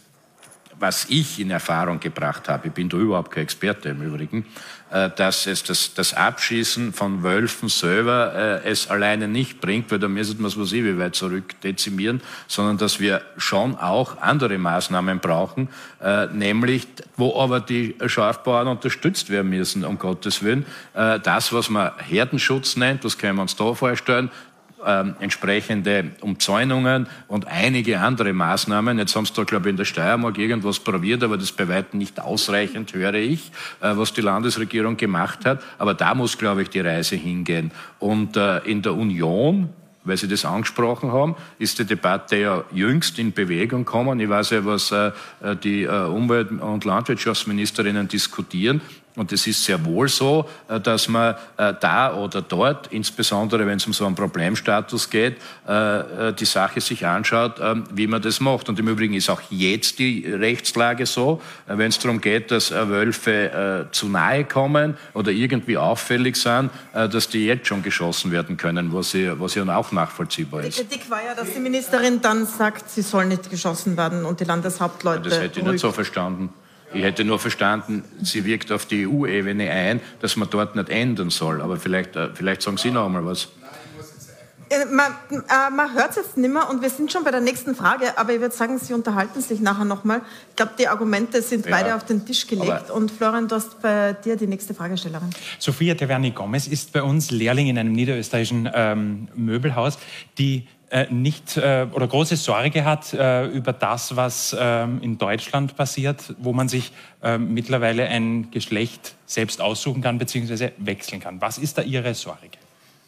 was ich in Erfahrung gebracht habe, ich bin da überhaupt kein Experte im Übrigen, dass es das, das Abschießen von Wölfen selber äh, es alleine nicht bringt, weil da müssen wir es was wie weit zurück dezimieren, sondern dass wir schon auch andere Maßnahmen brauchen, äh, nämlich wo aber die Schafbauern unterstützt werden müssen, um Gottes Willen. Äh, das, was man Herdenschutz nennt, das können wir uns da vorstellen, ähm, entsprechende Umzäunungen und einige andere Maßnahmen. Jetzt haben sie da, glaube ich, in der Steiermark irgendwas probiert, aber das bei weitem nicht ausreichend, höre ich, äh, was die Landesregierung gemacht hat. Aber da muss, glaube ich, die Reise hingehen. Und äh, in der Union weil Sie das angesprochen haben, ist die Debatte ja jüngst in Bewegung gekommen. Ich weiß ja, was äh, die äh, Umwelt- und Landwirtschaftsministerinnen diskutieren. Und es ist sehr wohl so, äh, dass man äh, da oder dort, insbesondere wenn es um so einen Problemstatus geht, äh, die Sache sich anschaut, wie man das macht. Und im Übrigen ist auch jetzt die Rechtslage so, wenn es darum geht, dass Wölfe zu nahe kommen oder irgendwie auffällig sind, dass die jetzt schon geschossen werden können, was ja, was ja auch nachvollziehbar ist. Die Kritik war ja, dass die Ministerin dann sagt, sie soll nicht geschossen werden und die Landeshauptleute. Das hätte ich nicht so verstanden. Ich hätte nur verstanden, sie wirkt auf die EU-Ebene ein, dass man dort nicht ändern soll. Aber vielleicht, äh, vielleicht sagen Sie noch einmal was. Äh, man, äh, man hört es jetzt nicht mehr und wir sind schon bei der nächsten Frage, aber ich würde sagen, Sie unterhalten sich nachher nochmal. Ich glaube, die Argumente sind ja, beide auf den Tisch gelegt. Und Florian, du hast bei dir die nächste Fragestellerin. Sophia Teverni Gomez ist bei uns Lehrling in einem niederösterreichischen ähm, Möbelhaus, die nicht äh, oder große Sorge hat äh, über das, was ähm, in Deutschland passiert, wo man sich ähm, mittlerweile ein Geschlecht selbst aussuchen kann bzw. wechseln kann. Was ist da Ihre Sorge?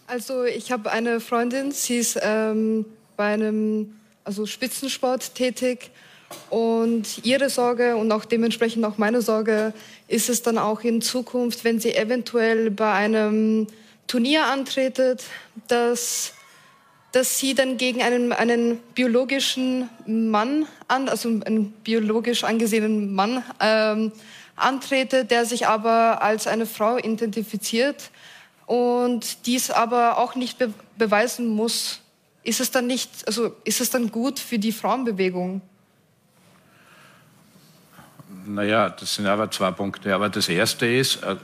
Also ich habe eine Freundin, sie ist ähm, bei einem also Spitzensport tätig und ihre Sorge und auch dementsprechend auch meine Sorge ist es dann auch in Zukunft, wenn sie eventuell bei einem Turnier antretet, dass dass sie dann gegen einen, einen biologischen Mann an, also einen biologisch angesehenen Mann ähm, antrete, der sich aber als eine Frau identifiziert und dies aber auch nicht be beweisen muss. Ist es dann nicht, also ist es dann gut für die Frauenbewegung? Naja, das sind aber zwei Punkte. Aber das erste ist, äh,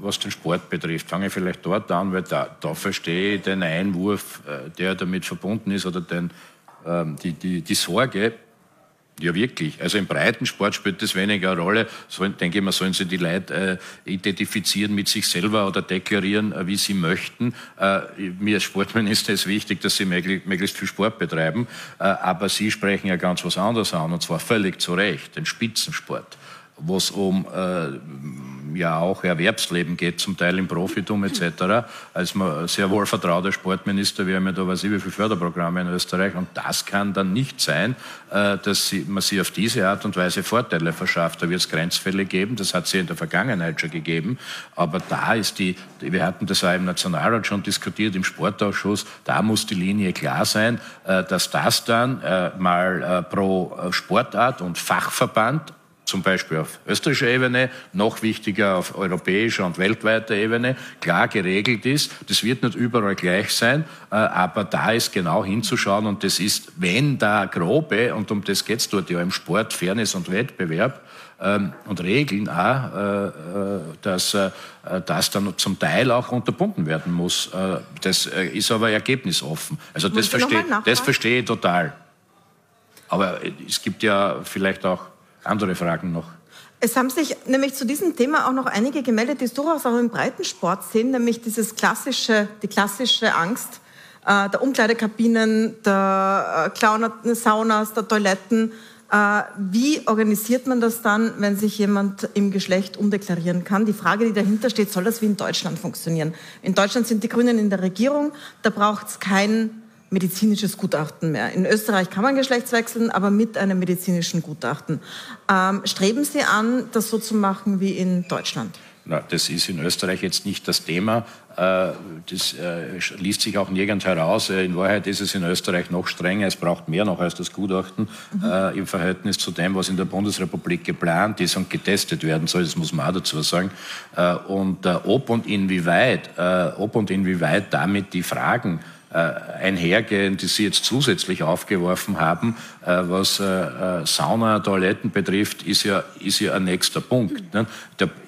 was den Sport betrifft, fange ich vielleicht dort an, weil da, da verstehe ich den Einwurf, äh, der damit verbunden ist, oder den, ähm, die, die, die Sorge, ja, wirklich. Also im Breitensport spielt das weniger eine Rolle. So, denke ich mal, sollen sich die Leute äh, identifizieren mit sich selber oder deklarieren, äh, wie sie möchten. Äh, mir als Sportminister ist wichtig, dass sie möglichst, möglichst viel Sport betreiben. Äh, aber Sie sprechen ja ganz was anderes an, und zwar völlig zu Recht, den Spitzensport wo es um äh, ja auch Erwerbsleben geht, zum Teil im Profitum etc. Als man sehr wohl vertrauter Sportminister, wir haben ja da weiß ich wie viele Förderprogramme in Österreich und das kann dann nicht sein, äh, dass sie, man sich auf diese Art und Weise Vorteile verschafft. Da wird es Grenzfälle geben, das hat ja in der Vergangenheit schon gegeben, aber da ist die, wir hatten das auch im Nationalrat schon diskutiert, im Sportausschuss, da muss die Linie klar sein, äh, dass das dann äh, mal äh, pro Sportart und Fachverband zum Beispiel auf österreichischer Ebene, noch wichtiger auf europäischer und weltweiter Ebene, klar geregelt ist. Das wird nicht überall gleich sein, äh, aber da ist genau hinzuschauen und das ist, wenn da grobe, und um das geht es dort ja im Sport, Fairness und Wettbewerb, ähm, und Regeln auch, äh, äh, dass das dann zum Teil auch unterbunden werden muss. Das ist aber ergebnisoffen. Also das verstehe, das verstehe ich total. Aber es gibt ja vielleicht auch andere Fragen noch. Es haben sich nämlich zu diesem Thema auch noch einige gemeldet, die es durchaus auch im Breitensport sehen, nämlich dieses klassische, die klassische Angst äh, der Umkleidekabinen, der äh, Saunas, der Toiletten. Äh, wie organisiert man das dann, wenn sich jemand im Geschlecht umdeklarieren kann? Die Frage, die dahinter steht, soll das wie in Deutschland funktionieren? In Deutschland sind die Grünen in der Regierung, da braucht es kein medizinisches Gutachten mehr. In Österreich kann man Geschlechtswechseln, aber mit einem medizinischen Gutachten. Ähm, streben Sie an, das so zu machen wie in Deutschland? Na, das ist in Österreich jetzt nicht das Thema. Äh, das äh, liest sich auch nirgends heraus. Äh, in Wahrheit ist es in Österreich noch strenger. Es braucht mehr noch als das Gutachten mhm. im Verhältnis zu dem, was in der Bundesrepublik geplant ist und getestet werden soll. Das muss man auch dazu sagen. Und ob und inwieweit, ob und inwieweit damit die Fragen einhergehen, die Sie jetzt zusätzlich aufgeworfen haben, äh, was äh, Sauna, Toiletten betrifft, ist ja, ist ja ein nächster Punkt. Ne?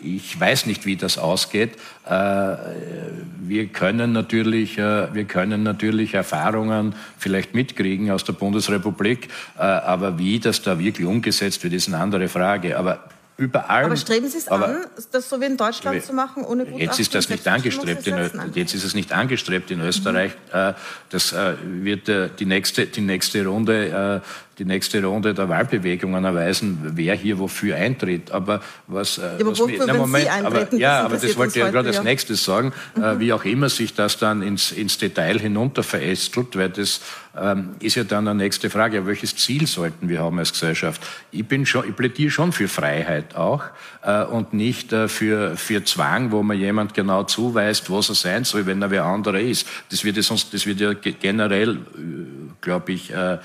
Ich weiß nicht, wie das ausgeht. Wir können natürlich, wir können natürlich Erfahrungen vielleicht mitkriegen aus der Bundesrepublik, aber wie das da wirklich umgesetzt wird, ist eine andere Frage. Aber überall. Aber streben Sie es an, das so wie in Deutschland zu machen, ohne Gutachten? Jetzt ist das nicht angestrebt. In, jetzt ist es nicht angestrebt in Österreich. Mhm. Das äh, wird äh, die nächste, die nächste Runde die nächste Runde der Wahlbewegungen erweisen, wer hier wofür eintritt. Aber was, äh, ja, aber was wofür, na, Moment, Sie aber, ja, aber das wollte ich ja gerade als nächstes sagen, äh, mhm. äh, wie auch immer sich das dann ins, ins Detail hinunter verästelt, weil das ähm, ist ja dann eine nächste Frage, welches Ziel sollten wir haben als Gesellschaft? Ich, bin schon, ich plädiere schon für Freiheit auch äh, und nicht äh, für, für Zwang, wo man jemand genau zuweist, was er sein soll, wenn er wer anderer ist. Das wird ja, sonst, das wird ja generell, äh, glaube ich, äh,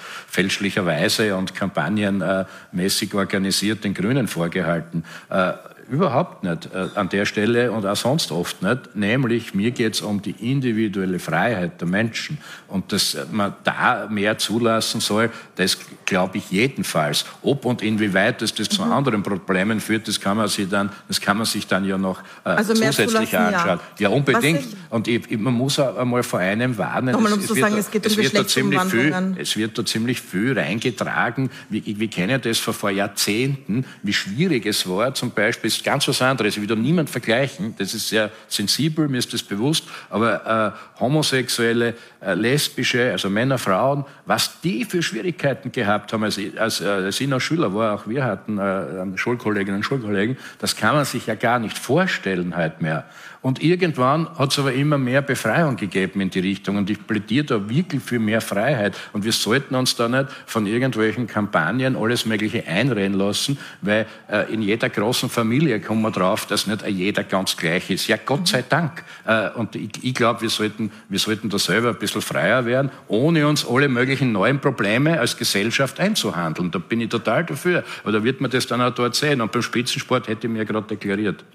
fälschlicherweise und kampagnenmäßig organisiert den Grünen vorgehalten. Äh, Überhaupt nicht äh, an der Stelle und auch sonst oft nicht. Nämlich, mir geht es um die individuelle Freiheit der Menschen. Und dass man da mehr zulassen soll, das glaube ich jedenfalls. Ob und inwieweit das, das mhm. zu anderen Problemen führt, das kann man sich dann, das kann man sich dann ja noch äh, also zusätzlich anschauen. Ja, ja unbedingt. Ich, und ich, man muss auch einmal vor einem warnen. Es, um es, wird, es, geht es, wird da ziemlich viel, es wird da ziemlich viel reingetragen. Wir, wir kennen das vor, vor Jahrzehnten, wie schwierig es war, zum Beispiel ist ganz was anderes. Ich will da niemand vergleichen. Das ist sehr sensibel, mir ist das bewusst. Aber äh, homosexuelle, äh, lesbische, also Männer, Frauen, was die für Schwierigkeiten gehabt haben, als, als, äh, als ich noch Schüler war, auch wir hatten äh, Schulkolleginnen und Schulkollegen, das kann man sich ja gar nicht vorstellen heute mehr. Und irgendwann hat es aber immer mehr Befreiung gegeben in die Richtung. Und ich plädiere da wirklich für mehr Freiheit. Und wir sollten uns da nicht von irgendwelchen Kampagnen alles Mögliche einrennen lassen, weil äh, in jeder großen Familie kommen wir drauf, dass nicht jeder ganz gleich ist. Ja, Gott sei Dank. Äh, und ich, ich glaube, wir sollten, wir sollten da selber ein bisschen freier werden, ohne uns alle möglichen neuen Probleme als Gesellschaft einzuhandeln. Da bin ich total dafür. Aber da wird man das dann auch dort sehen. Und beim Spitzensport hätte ich mir gerade deklariert.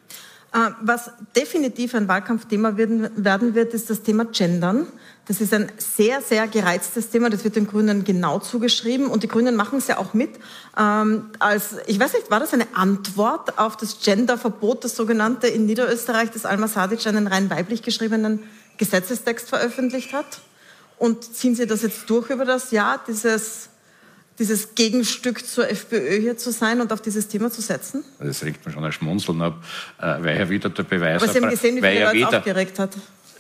Äh, was definitiv ein Wahlkampfthema werden wird, ist das Thema Gendern. Das ist ein sehr, sehr gereiztes Thema. Das wird den Grünen genau zugeschrieben. Und die Grünen machen es ja auch mit. Ähm, als, ich weiß nicht, war das eine Antwort auf das Genderverbot, das sogenannte in Niederösterreich, das Alma Sadic einen rein weiblich geschriebenen Gesetzestext veröffentlicht hat? Und ziehen Sie das jetzt durch über das Jahr, dieses dieses Gegenstück zur FPÖ hier zu sein und auf dieses Thema zu setzen? Das regt mir schon ein Schmunzeln ab, äh, weil ja wieder der Beweis... Aber Sie haben gesehen, wie viel er wieder, aufgeregt hat.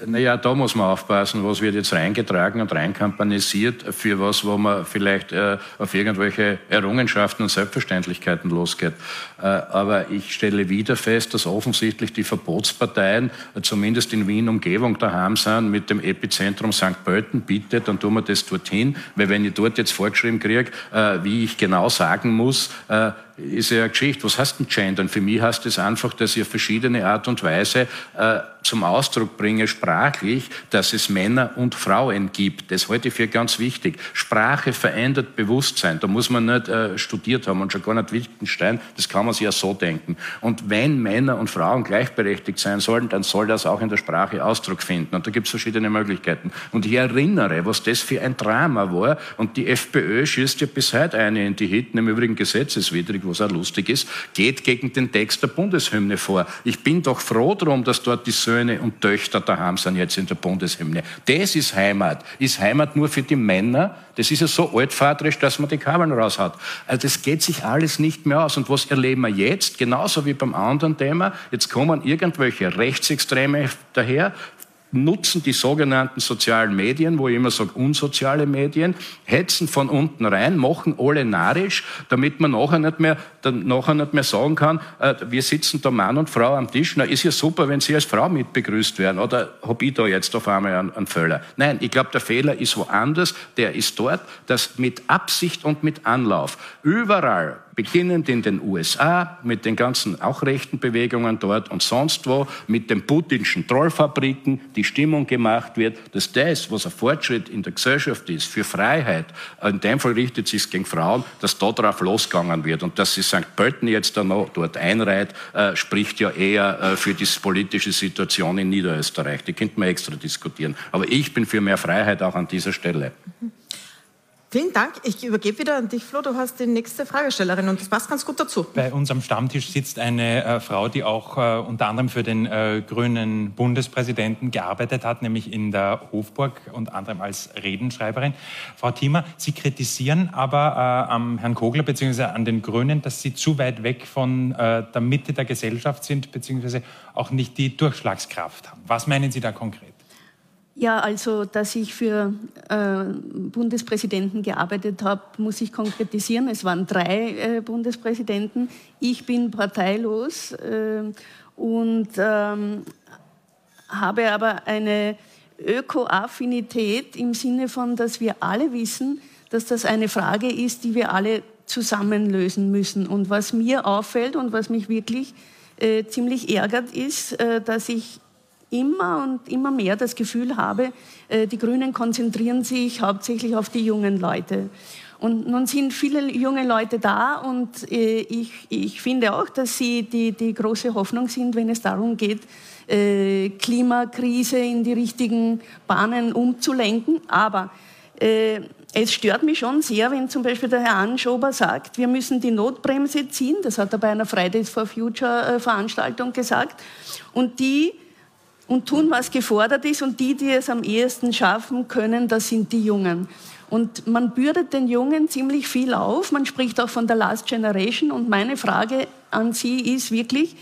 Naja, da muss man aufpassen, was wird jetzt reingetragen und reinkampanisiert für was, wo man vielleicht äh, auf irgendwelche Errungenschaften und Selbstverständlichkeiten losgeht. Äh, aber ich stelle wieder fest, dass offensichtlich die Verbotsparteien äh, zumindest in Wien Umgebung daheim sind mit dem Epizentrum St. Pölten. Bitte, dann tun wir das dorthin, weil wenn ich dort jetzt vorgeschrieben kriege, äh, wie ich genau sagen muss, äh, ist ja eine Geschichte. Was heißt denn Gendern? Für mich heißt es einfach, dass ich auf verschiedene Art und Weise äh, zum Ausdruck bringe, sprachlich, dass es Männer und Frauen gibt. Das halte ich für ganz wichtig. Sprache verändert Bewusstsein. Da muss man nicht äh, studiert haben und schon gar nicht Wittgenstein. Das kann man sich ja so denken. Und wenn Männer und Frauen gleichberechtigt sein sollen, dann soll das auch in der Sprache Ausdruck finden. Und da gibt es verschiedene Möglichkeiten. Und ich erinnere, was das für ein Drama war. Und die FPÖ schießt ja bis heute eine in die Hitten, im Übrigen gesetzeswidrig, was auch lustig ist, geht gegen den Text der Bundeshymne vor. Ich bin doch froh darum, dass dort die Söhne und Töchter daheim sind jetzt in der Bundeshymne. Das ist Heimat. Ist Heimat nur für die Männer? Das ist ja so altvaterisch, dass man die Kabeln raus hat. Also das geht sich alles nicht mehr aus. Und was erleben wir jetzt? Genauso wie beim anderen Thema. Jetzt kommen irgendwelche Rechtsextreme daher, nutzen die sogenannten sozialen Medien, wo ich immer sage unsoziale Medien, hetzen von unten rein, machen alle narrisch, damit man nachher nicht mehr, dann nachher nicht mehr sagen kann, äh, wir sitzen da Mann und Frau am Tisch, na ist ja super, wenn Sie als Frau mit begrüßt werden, oder habe ich da jetzt auf einmal einen, einen Fehler? Nein, ich glaube, der Fehler ist woanders, der ist dort, dass mit Absicht und mit Anlauf überall beginnend in den USA mit den ganzen auch rechten Bewegungen dort und sonst wo, mit den putinschen Trollfabriken, die Stimmung gemacht wird, dass das, was ein Fortschritt in der Gesellschaft ist, für Freiheit, in dem Fall richtet sich gegen Frauen, dass da drauf losgegangen wird. Und dass sie St. Pölten jetzt da noch dort einreiht, äh, spricht ja eher äh, für die politische Situation in Niederösterreich. Die könnte man extra diskutieren. Aber ich bin für mehr Freiheit auch an dieser Stelle. Mhm. Vielen Dank. Ich übergebe wieder an dich, Flo. Du hast die nächste Fragestellerin und das passt ganz gut dazu. Bei uns am Stammtisch sitzt eine äh, Frau, die auch äh, unter anderem für den äh, grünen Bundespräsidenten gearbeitet hat, nämlich in der Hofburg, unter anderem als Redenschreiberin. Frau Thiemer, Sie kritisieren aber äh, am Herrn Kogler bzw. an den Grünen, dass sie zu weit weg von äh, der Mitte der Gesellschaft sind bzw. auch nicht die Durchschlagskraft haben. Was meinen Sie da konkret? Ja, also, dass ich für äh, Bundespräsidenten gearbeitet habe, muss ich konkretisieren. Es waren drei äh, Bundespräsidenten. Ich bin parteilos äh, und ähm, habe aber eine Öko-Affinität im Sinne von, dass wir alle wissen, dass das eine Frage ist, die wir alle zusammen lösen müssen. Und was mir auffällt und was mich wirklich äh, ziemlich ärgert, ist, äh, dass ich immer und immer mehr das Gefühl habe, äh, die Grünen konzentrieren sich hauptsächlich auf die jungen Leute. Und nun sind viele junge Leute da und äh, ich, ich finde auch, dass sie die, die große Hoffnung sind, wenn es darum geht, äh, Klimakrise in die richtigen Bahnen umzulenken. Aber es stört mich schon sehr, wenn zum Beispiel der Herr Anschober sagt, wir müssen die Notbremse ziehen. Das hat er bei einer Fridays for Future Veranstaltung gesagt. Und die und tun, was gefordert ist. Und die, die es am ehesten schaffen können, das sind die Jungen. Und man bürdet den Jungen ziemlich viel auf. Man spricht auch von der Last Generation. Und meine Frage an Sie ist wirklich,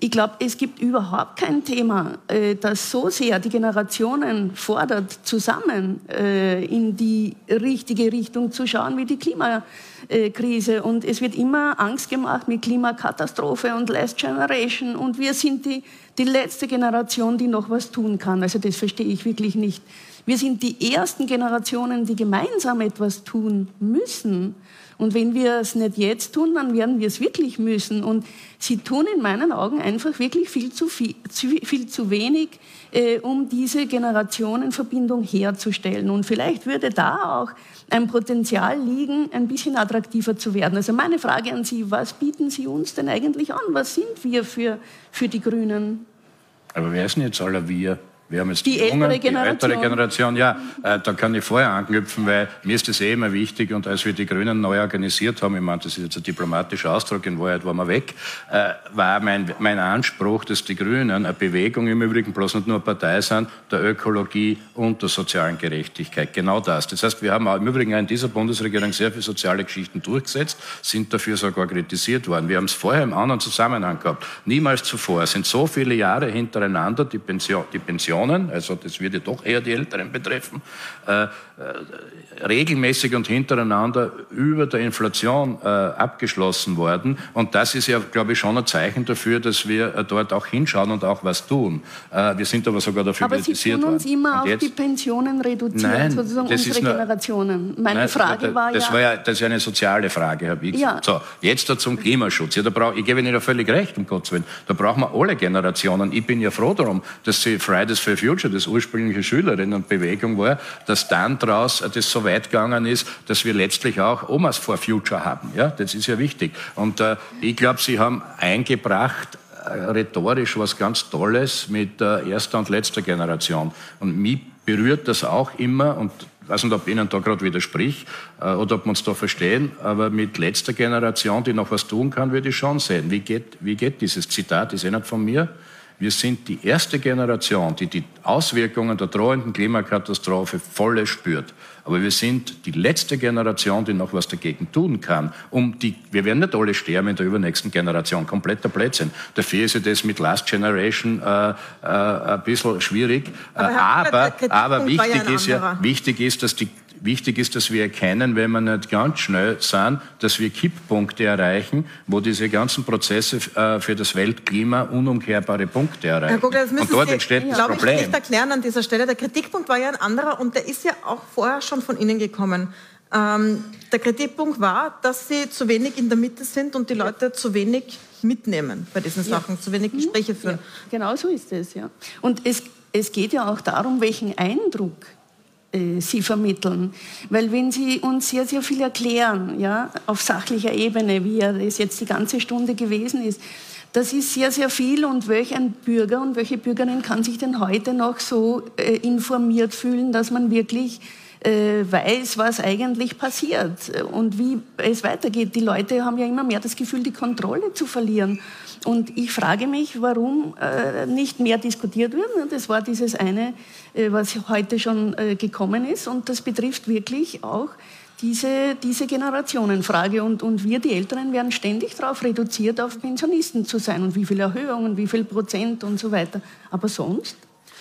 ich glaube, es gibt überhaupt kein Thema, äh, das so sehr die Generationen fordert, zusammen äh, in die richtige Richtung zu schauen wie die Klimakrise. Und es wird immer Angst gemacht mit Klimakatastrophe und Last Generation. Und wir sind die, die letzte Generation, die noch was tun kann. Also das verstehe ich wirklich nicht. Wir sind die ersten Generationen, die gemeinsam etwas tun müssen. Und wenn wir es nicht jetzt tun, dann werden wir es wirklich müssen. Und sie tun in meinen Augen einfach wirklich viel zu, viel, zu, viel zu wenig, äh, um diese Generationenverbindung herzustellen. Und vielleicht würde da auch ein Potenzial liegen, ein bisschen attraktiver zu werden. Also meine Frage an Sie, was bieten Sie uns denn eigentlich an? Was sind wir für, für die Grünen? Aber wer ist denn jetzt aller wir? Wir haben jetzt die, die, Jungen, die ältere Generation. Ja, äh, da kann ich vorher anknüpfen, weil mir ist das eh immer wichtig. Und als wir die Grünen neu organisiert haben, ich meine, das ist jetzt ein diplomatischer Ausdruck, in Wahrheit waren wir weg, äh, war mein, mein Anspruch, dass die Grünen eine Bewegung im Übrigen bloß nicht nur eine Partei sind, der Ökologie und der sozialen Gerechtigkeit. Genau das. Das heißt, wir haben auch im Übrigen in dieser Bundesregierung sehr viele soziale Geschichten durchgesetzt, sind dafür sogar kritisiert worden. Wir haben es vorher im anderen Zusammenhang gehabt. Niemals zuvor sind so viele Jahre hintereinander die Pension, die Pension Generationen, also das würde doch eher die Älteren betreffen, äh, äh, regelmäßig und hintereinander über der Inflation äh, abgeschlossen worden. Und das ist ja, glaube ich, schon ein Zeichen dafür, dass wir äh, dort auch hinschauen und auch was tun. Wir sind aber sogar dafür aber kritisiert worden. Aber Sie tun uns immer auf die Pensionen reduzieren, nein, sozusagen unsere nur, Generationen. Meine nein, Frage da, war das ja... War ja... Das ist eine soziale Frage, Herr Wieck. Ja. So, jetzt zum Klimaschutz. Ja, da brauch, ich gebe Ihnen ja völlig recht, um Gottes Willen. Da brauchen wir alle Generationen. Ich bin ja froh darum, dass Sie Fridays for Future, das ursprüngliche Schülerinnenbewegung war, dass dann daraus das so weit gegangen ist, dass wir letztlich auch Omas for Future haben. Ja, das ist ja wichtig. Und äh, ich glaube, Sie haben eingebracht, äh, rhetorisch was ganz Tolles mit äh, erster und letzter Generation. Und mich berührt das auch immer und ich weiß nicht, ob Ihnen da gerade widersprich äh, oder ob wir uns da verstehen, aber mit letzter Generation, die noch was tun kann, würde ich schon sehen. Wie geht, wie geht dieses Zitat? Ist eh nicht von mir. Wir sind die erste Generation, die die Auswirkungen der drohenden Klimakatastrophe volle spürt. Aber wir sind die letzte Generation, die noch was dagegen tun kann. Um die, wir werden nicht alle sterben in der übernächsten Generation, kompletter Blödsinn. Dafür ist ja das mit Last Generation äh, äh, ein bisschen schwierig. Aber, aber, aber wichtig, ist ja, wichtig ist, dass die Wichtig ist, dass wir erkennen, wenn wir nicht ganz schnell sind, dass wir Kipppunkte erreichen, wo diese ganzen Prozesse äh, für das Weltklima unumkehrbare Punkte erreichen. Herr Gugler, das müssen und dort Sie, entsteht das Problem. Ich, nicht erklären an dieser Stelle. Der Kritikpunkt war ja ein anderer und der ist ja auch vorher schon von Ihnen gekommen. Ähm, der Kritikpunkt war, dass Sie zu wenig in der Mitte sind und die Leute zu wenig mitnehmen bei diesen Sachen, ja. zu wenig Gespräche führen. Ja, genau so ist es, ja. Und es, es geht ja auch darum, welchen Eindruck sie vermitteln. Weil wenn Sie uns sehr, sehr viel erklären, ja, auf sachlicher Ebene, wie es jetzt die ganze Stunde gewesen ist, das ist sehr, sehr viel und welch ein Bürger und welche Bürgerin kann sich denn heute noch so äh, informiert fühlen, dass man wirklich äh, weiß, was eigentlich passiert und wie es weitergeht. Die Leute haben ja immer mehr das Gefühl, die Kontrolle zu verlieren. Und ich frage mich, warum äh, nicht mehr diskutiert wird. Das war dieses eine, äh, was heute schon äh, gekommen ist. Und das betrifft wirklich auch diese, diese Generationenfrage. Und, und wir, die Älteren, werden ständig darauf reduziert, auf Pensionisten zu sein. Und wie viel Erhöhungen, wie viel Prozent und so weiter. Aber sonst?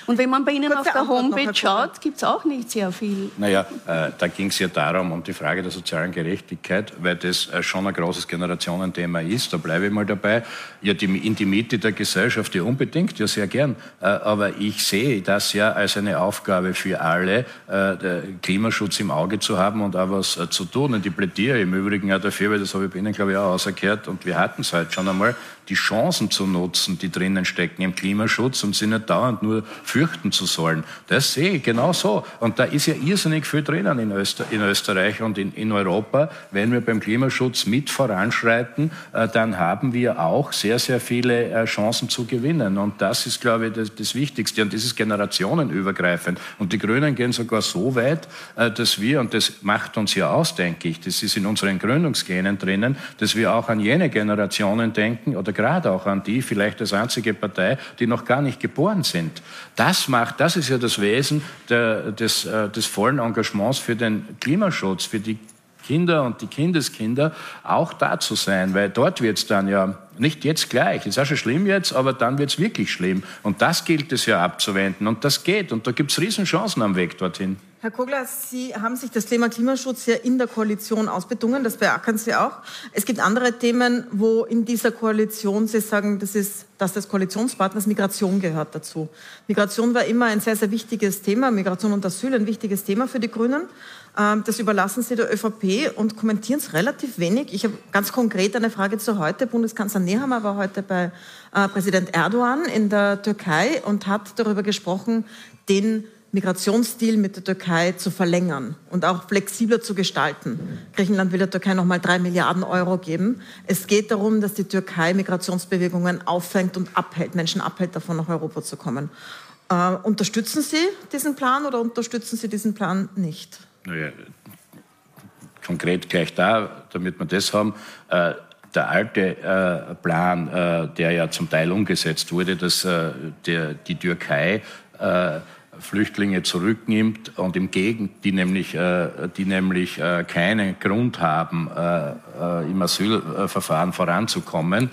Und wenn man bei Ihnen Kurze auf der Homepage schaut, gibt es auch nicht sehr viel. Naja, äh, da ging es ja darum, um die Frage der sozialen Gerechtigkeit, weil das äh, schon ein großes Generationenthema ist. Da bleibe ich mal dabei. Ja, die, in die Mitte der Gesellschaft, ja unbedingt, ja sehr gern. Äh, aber ich sehe das ja als eine Aufgabe für alle, äh, Klimaschutz im Auge zu haben und auch was äh, zu tun. Und ich plädiere im Übrigen auch dafür, weil das habe ich bei Ihnen, glaube ich, auch ausgekehrt und wir hatten es heute schon einmal, die Chancen zu nutzen, die drinnen stecken im Klimaschutz und sie nicht dauernd nur fürchten zu sollen. Das sehe ich genau so. Und da ist ja irrsinnig viel drinnen in, Öster in Österreich und in, in, Europa. Wenn wir beim Klimaschutz mit voranschreiten, äh, dann haben wir auch sehr, sehr viele äh, Chancen zu gewinnen. Und das ist, glaube ich, das, das, Wichtigste. Und das ist generationenübergreifend. Und die Grünen gehen sogar so weit, äh, dass wir, und das macht uns ja aus, denke ich, das ist in unseren Gründungsgenen drinnen, dass wir auch an jene Generationen denken oder gerade auch an die, vielleicht als einzige Partei, die noch gar nicht geboren sind. Das macht, das ist ja das Wesen der, des, äh, des vollen Engagements für den Klimaschutz, für die Kinder und die Kindeskinder auch da zu sein, weil dort wird es dann ja nicht jetzt gleich, ist auch schon schlimm jetzt, aber dann wird es wirklich schlimm. Und das gilt es ja abzuwenden und das geht und da gibt es Riesenchancen am Weg dorthin. Herr Kogler, Sie haben sich das Thema Klimaschutz ja in der Koalition ausbedungen, das beackern Sie auch. Es gibt andere Themen, wo in dieser Koalition Sie sagen, das ist das des Koalitionspartners, Migration gehört dazu. Migration war immer ein sehr, sehr wichtiges Thema, Migration und Asyl ein wichtiges Thema für die Grünen. Ähm, das überlassen Sie der ÖVP und kommentieren es relativ wenig. Ich habe ganz konkret eine Frage zu heute. Bundeskanzler Nehammer war heute bei äh, Präsident Erdogan in der Türkei und hat darüber gesprochen, den Migrationsdeal mit der Türkei zu verlängern und auch flexibler zu gestalten. Griechenland will der Türkei nochmal drei Milliarden Euro geben. Es geht darum, dass die Türkei Migrationsbewegungen auffängt und abhält, Menschen abhält, davon nach Europa zu kommen. Äh, unterstützen Sie diesen Plan oder unterstützen Sie diesen Plan nicht? Naja, konkret gleich da, damit wir das haben. Äh, der alte äh, Plan, äh, der ja zum Teil umgesetzt wurde, dass äh, der, die Türkei äh, Flüchtlinge zurücknimmt und im Gegenteil, die nämlich, äh, die nämlich äh, keinen Grund haben, äh, im Asylverfahren voranzukommen,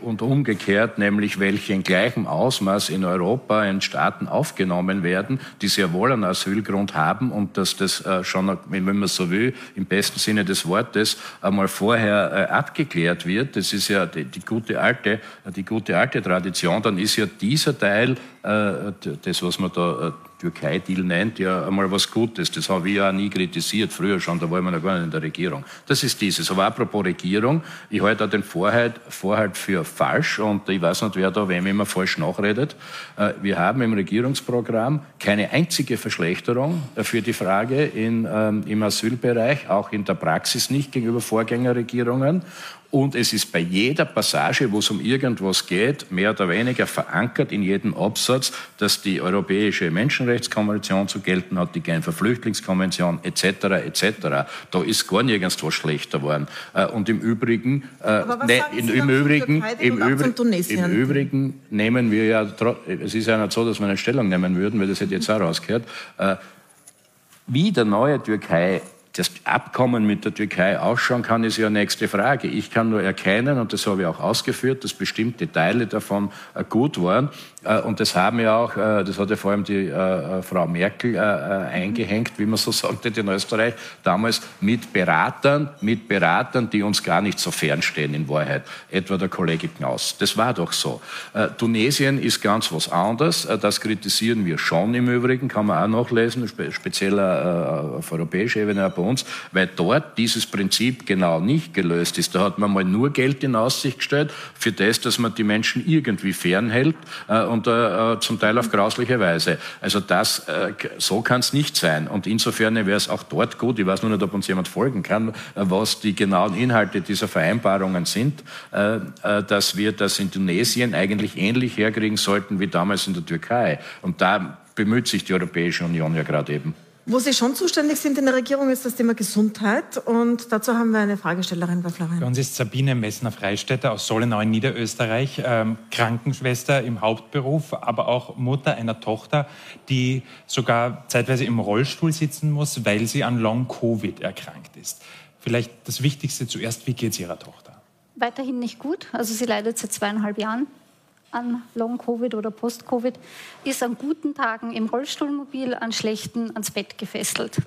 und umgekehrt, nämlich welche in gleichem Ausmaß in Europa in Staaten aufgenommen werden, die sehr wohl einen Asylgrund haben und dass das äh, schon, wenn man so will, im besten Sinne des Wortes einmal vorher äh, abgeklärt wird. Das ist ja die, die, gute alte, die gute alte Tradition. Dann ist ja dieser Teil, äh, das was man da Türkei-Deal nennt, ja einmal was Gutes. Das habe ich ja nie kritisiert, früher schon, da waren wir noch gar nicht in der Regierung. Das ist dieses. Aber apropos Regierung, ich halte auch den Vorhalt, Vorhalt für falsch und ich weiß nicht, wer da wem immer falsch nachredet. Äh, wir haben im Regierungsprogramm keine einzige Verschlechterung für die Frage in, ähm, im Asylbereich, auch in der Praxis nicht gegenüber Vorgängerregierungen. Und es ist bei jeder Passage, wo es um irgendwas geht, mehr oder weniger verankert in jedem Absatz, dass die Europäische Menschenrechtskonvention zu gelten hat, die Genfer Flüchtlingskonvention etc. etc. Da ist gar nirgends was schlechter worden. Äh, und im Übrigen, äh, ne, in, im, Übrigen im, Übrigen, im Übrigen nehmen wir ja, es ist ja nicht so, dass wir eine Stellung nehmen würden, weil das hätte jetzt auch rausgehört, äh, wie der neue Türkei das Abkommen mit der Türkei ausschauen kann, ist ja nächste Frage. Ich kann nur erkennen, und das habe ich auch ausgeführt, dass bestimmte Teile davon äh, gut waren. Äh, und das haben ja auch, äh, das hat ja vor allem die Frau Merkel eingehängt, wie man so *laughs* sagte, in Österreich, damals mit Beratern, mit Beratern, die uns gar nicht so fernstehen in Wahrheit. Etwa der Kollege Knaus. Das war doch so. Tunesien ist ganz was anderes. Das kritisieren wir schon im Übrigen, kann man auch nachlesen, speziell auf europäischer Ebene bei uns, weil dort dieses Prinzip genau nicht gelöst ist. Da hat man mal nur Geld in Aussicht gestellt für das, dass man die Menschen irgendwie fernhält äh, und äh, äh zum Teil auf grausliche Weise. Also das, äh, so kann es nicht sein. Und insofern wäre es auch dort gut, ich weiß nur nicht, ob uns jemand folgen kann, äh, was die genauen Inhalte dieser Vereinbarungen sind, äh, dass wir das in Tunesien eigentlich ähnlich herkriegen sollten wie damals in der Türkei. Und da bemüht sich die Europäische Union ja gerade eben. Wo Sie schon zuständig sind in der Regierung, ist das Thema Gesundheit. Und dazu haben wir eine Fragestellerin bei Florian. Bei uns ist Sabine Messner-Freistetter aus Solenau in Niederösterreich, ähm, Krankenschwester im Hauptberuf, aber auch Mutter einer Tochter, die sogar zeitweise im Rollstuhl sitzen muss, weil sie an Long-Covid erkrankt ist. Vielleicht das Wichtigste zuerst, wie geht es Ihrer Tochter? Weiterhin nicht gut. Also sie leidet seit zweieinhalb Jahren an Long-Covid oder Post-Covid, ist an guten Tagen im Rollstuhl mobil, an schlechten ans Bett gefesselt.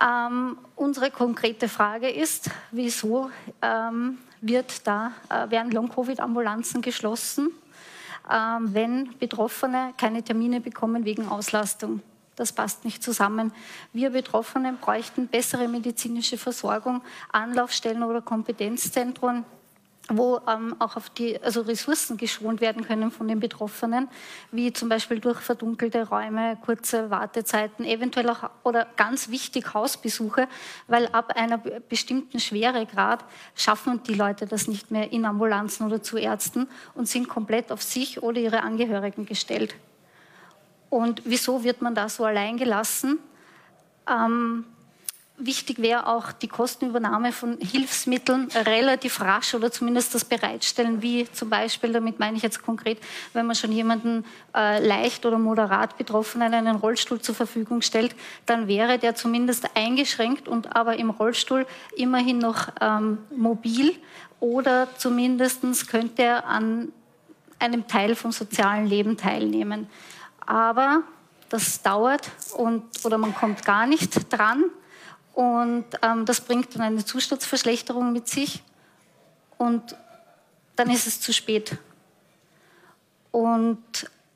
Ähm, unsere konkrete Frage ist, wieso ähm, wird da, äh, werden Long-Covid-Ambulanzen geschlossen, ähm, wenn Betroffene keine Termine bekommen wegen Auslastung? Das passt nicht zusammen. Wir Betroffenen bräuchten bessere medizinische Versorgung, Anlaufstellen oder Kompetenzzentren, wo ähm, auch auf die also Ressourcen geschont werden können von den Betroffenen, wie zum Beispiel durch verdunkelte Räume, kurze Wartezeiten, eventuell auch oder ganz wichtig Hausbesuche, weil ab einer bestimmten Schweregrad schaffen die Leute das nicht mehr in Ambulanzen oder zu Ärzten und sind komplett auf sich oder ihre Angehörigen gestellt. Und wieso wird man da so allein gelassen? Ähm, Wichtig wäre auch die Kostenübernahme von Hilfsmitteln relativ rasch oder zumindest das Bereitstellen, wie zum Beispiel, damit meine ich jetzt konkret, wenn man schon jemanden äh, leicht oder moderat Betroffenen einen Rollstuhl zur Verfügung stellt, dann wäre der zumindest eingeschränkt und aber im Rollstuhl immerhin noch ähm, mobil oder zumindest könnte er an einem Teil vom sozialen Leben teilnehmen. Aber das dauert und, oder man kommt gar nicht dran. Und ähm, das bringt dann eine Zustandsverschlechterung mit sich. Und dann ist es zu spät. Und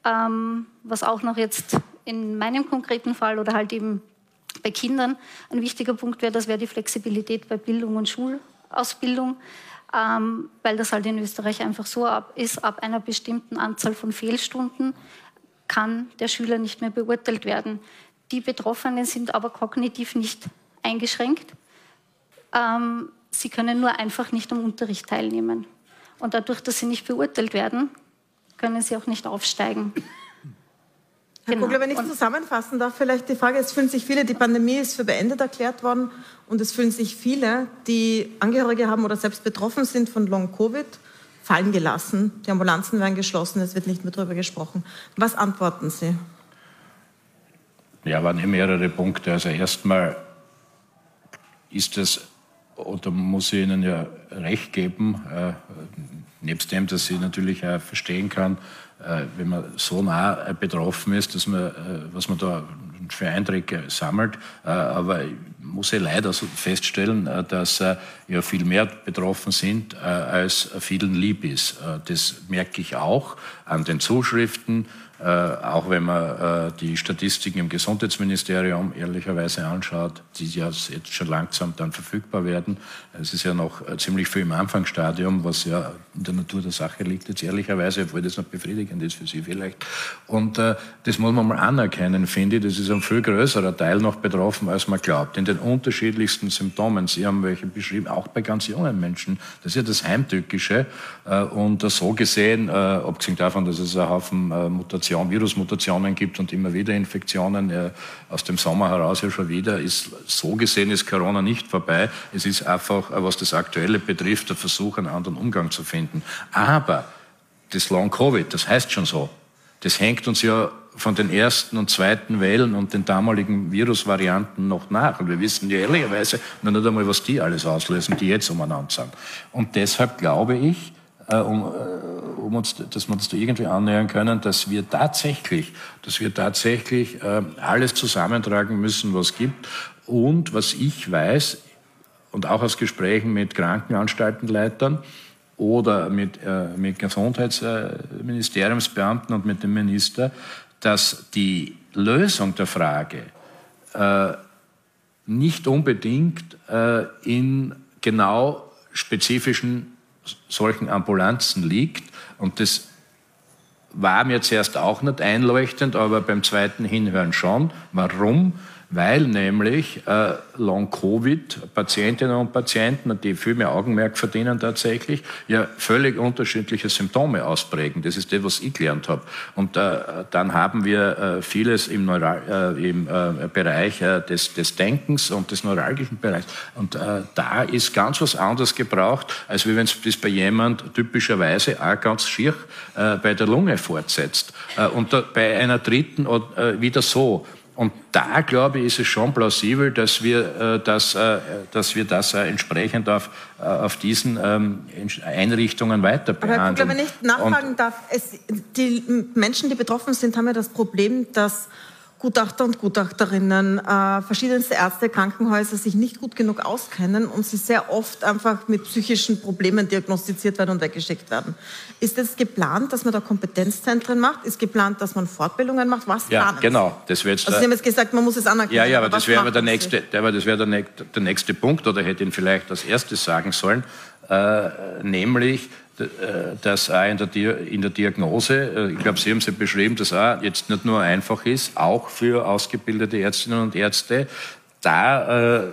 ähm, was auch noch jetzt in meinem konkreten Fall oder halt eben bei Kindern ein wichtiger Punkt wäre, das wäre die Flexibilität bei Bildung und Schulausbildung, ähm, weil das halt in Österreich einfach so ab, ist, ab einer bestimmten Anzahl von Fehlstunden kann der Schüler nicht mehr beurteilt werden. Die Betroffenen sind aber kognitiv nicht eingeschränkt. Ähm, sie können nur einfach nicht am Unterricht teilnehmen. Und dadurch, dass sie nicht beurteilt werden, können sie auch nicht aufsteigen. Herr genau. Kugler, wenn ich zusammenfassen darf, vielleicht die Frage, es fühlen sich viele, die Pandemie ist für beendet erklärt worden und es fühlen sich viele, die Angehörige haben oder selbst betroffen sind von Long-Covid, fallen gelassen. Die Ambulanzen werden geschlossen, es wird nicht mehr darüber gesprochen. Was antworten Sie? Ja, waren eh mehrere Punkte. Also erstmal ist es, oder muss ich Ihnen ja recht geben, äh, nebst dem, dass ich natürlich auch verstehen kann, äh, wenn man so nah äh, betroffen ist, dass man, äh, was man da für Einträge sammelt. Äh, aber ich muss ich leider feststellen, äh, dass ja viel mehr betroffen sind, als vielen lieb ist. Das merke ich auch an den Zuschriften, äh, auch wenn man äh, die Statistiken im Gesundheitsministerium ehrlicherweise anschaut, die ja jetzt schon langsam dann verfügbar werden. Es ist ja noch äh, ziemlich viel im Anfangsstadium, was ja in der Natur der Sache liegt, jetzt ehrlicherweise, obwohl das noch befriedigend ist für Sie vielleicht. Und äh, das muss man mal anerkennen, finde ich. Das ist ein viel größerer Teil noch betroffen, als man glaubt. In den unterschiedlichsten Symptomen. Sie haben welche beschrieben, auch bei ganz jungen Menschen. Das ist ja das Heimtückische. Äh, und so gesehen, äh, abgesehen davon, dass es ein Haufen Mutationen Mutation, Virusmutationen gibt und immer wieder Infektionen. Äh, aus dem Sommer heraus ja schon wieder. Ist, so gesehen ist Corona nicht vorbei. Es ist einfach, äh, was das Aktuelle betrifft, der Versuch, einen anderen Umgang zu finden. Aber das Long Covid, das heißt schon so. Das hängt uns ja von den ersten und zweiten Wellen und den damaligen Virusvarianten noch nach. Und wir wissen ja ehrlicherweise noch nicht einmal, was die alles auslösen, die jetzt umeinander sind. Und deshalb glaube ich, um, äh, um uns, dass wir uns da irgendwie annähern können, dass wir tatsächlich, dass wir tatsächlich äh, alles zusammentragen müssen, was gibt. Und was ich weiß, und auch aus Gesprächen mit Krankenanstaltenleitern oder mit, mit Gesundheitsministeriumsbeamten und mit dem Minister, dass die Lösung der Frage nicht unbedingt in genau spezifischen solchen Ambulanzen liegt. Und das war mir zuerst auch nicht einleuchtend, aber beim zweiten Hinhören schon. Warum? Weil nämlich äh, Long-Covid-Patientinnen und Patienten, die viel mehr Augenmerk verdienen tatsächlich, ja völlig unterschiedliche Symptome ausprägen. Das ist das, was ich gelernt habe. Und äh, dann haben wir äh, vieles im, Neural, äh, im äh, Bereich äh, des, des Denkens und des neuralgischen Bereichs. Und äh, da ist ganz was anderes gebraucht, als wenn es das bei jemand typischerweise auch ganz schier äh, bei der Lunge fortsetzt. Äh, und da, bei einer dritten äh, wieder so. Und da, glaube ich, ist es schon plausibel, dass wir, äh, das, äh, dass, wir das äh, entsprechend auf, auf diesen ähm, Einrichtungen weiter behandeln. Aber wenn ich nachfragen und darf, es, die Menschen, die betroffen sind, haben ja das Problem, dass Gutachter und Gutachterinnen, äh, verschiedenste Ärzte, Krankenhäuser sich nicht gut genug auskennen und sie sehr oft einfach mit psychischen Problemen diagnostiziert werden und weggeschickt werden. Ist es geplant, dass man da Kompetenzzentren macht? Ist geplant, dass man Fortbildungen macht? Was ja, planen genau. Das jetzt also Sie haben jetzt gesagt, man muss es anerkennen. Ja, ja, aber das wäre aber der nächste, der, das wäre der, der nächste Punkt oder hätte ihn vielleicht als erstes sagen sollen, äh, nämlich äh, dass auch in der, in der Diagnose, äh, ich glaube, Sie haben es ja beschrieben, dass auch jetzt nicht nur einfach ist, auch für ausgebildete Ärztinnen und Ärzte, da äh,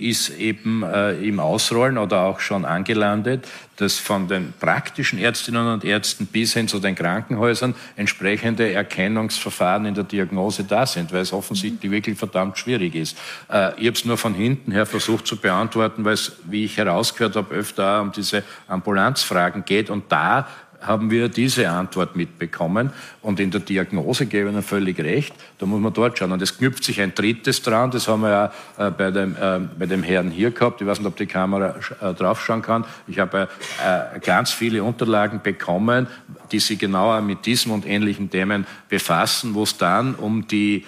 ist eben äh, im Ausrollen oder auch schon angelandet, dass von den praktischen Ärztinnen und Ärzten bis hin zu den Krankenhäusern entsprechende Erkennungsverfahren in der Diagnose da sind, weil es offensichtlich wirklich verdammt schwierig ist. Äh, ich habe es nur von hinten her versucht zu beantworten, weil es, wie ich herausgehört habe, öfter um diese Ambulanzfragen geht und da haben wir diese Antwort mitbekommen. Und in der Diagnose gebe ich Ihnen völlig recht, da muss man dort schauen. Und es knüpft sich ein drittes dran, das haben wir ja äh, bei, dem, äh, bei dem Herrn hier gehabt. Ich weiß nicht, ob die Kamera äh, draufschauen kann. Ich habe äh, ganz viele Unterlagen bekommen, die sich genauer mit diesem und ähnlichen Themen befassen, wo es dann um die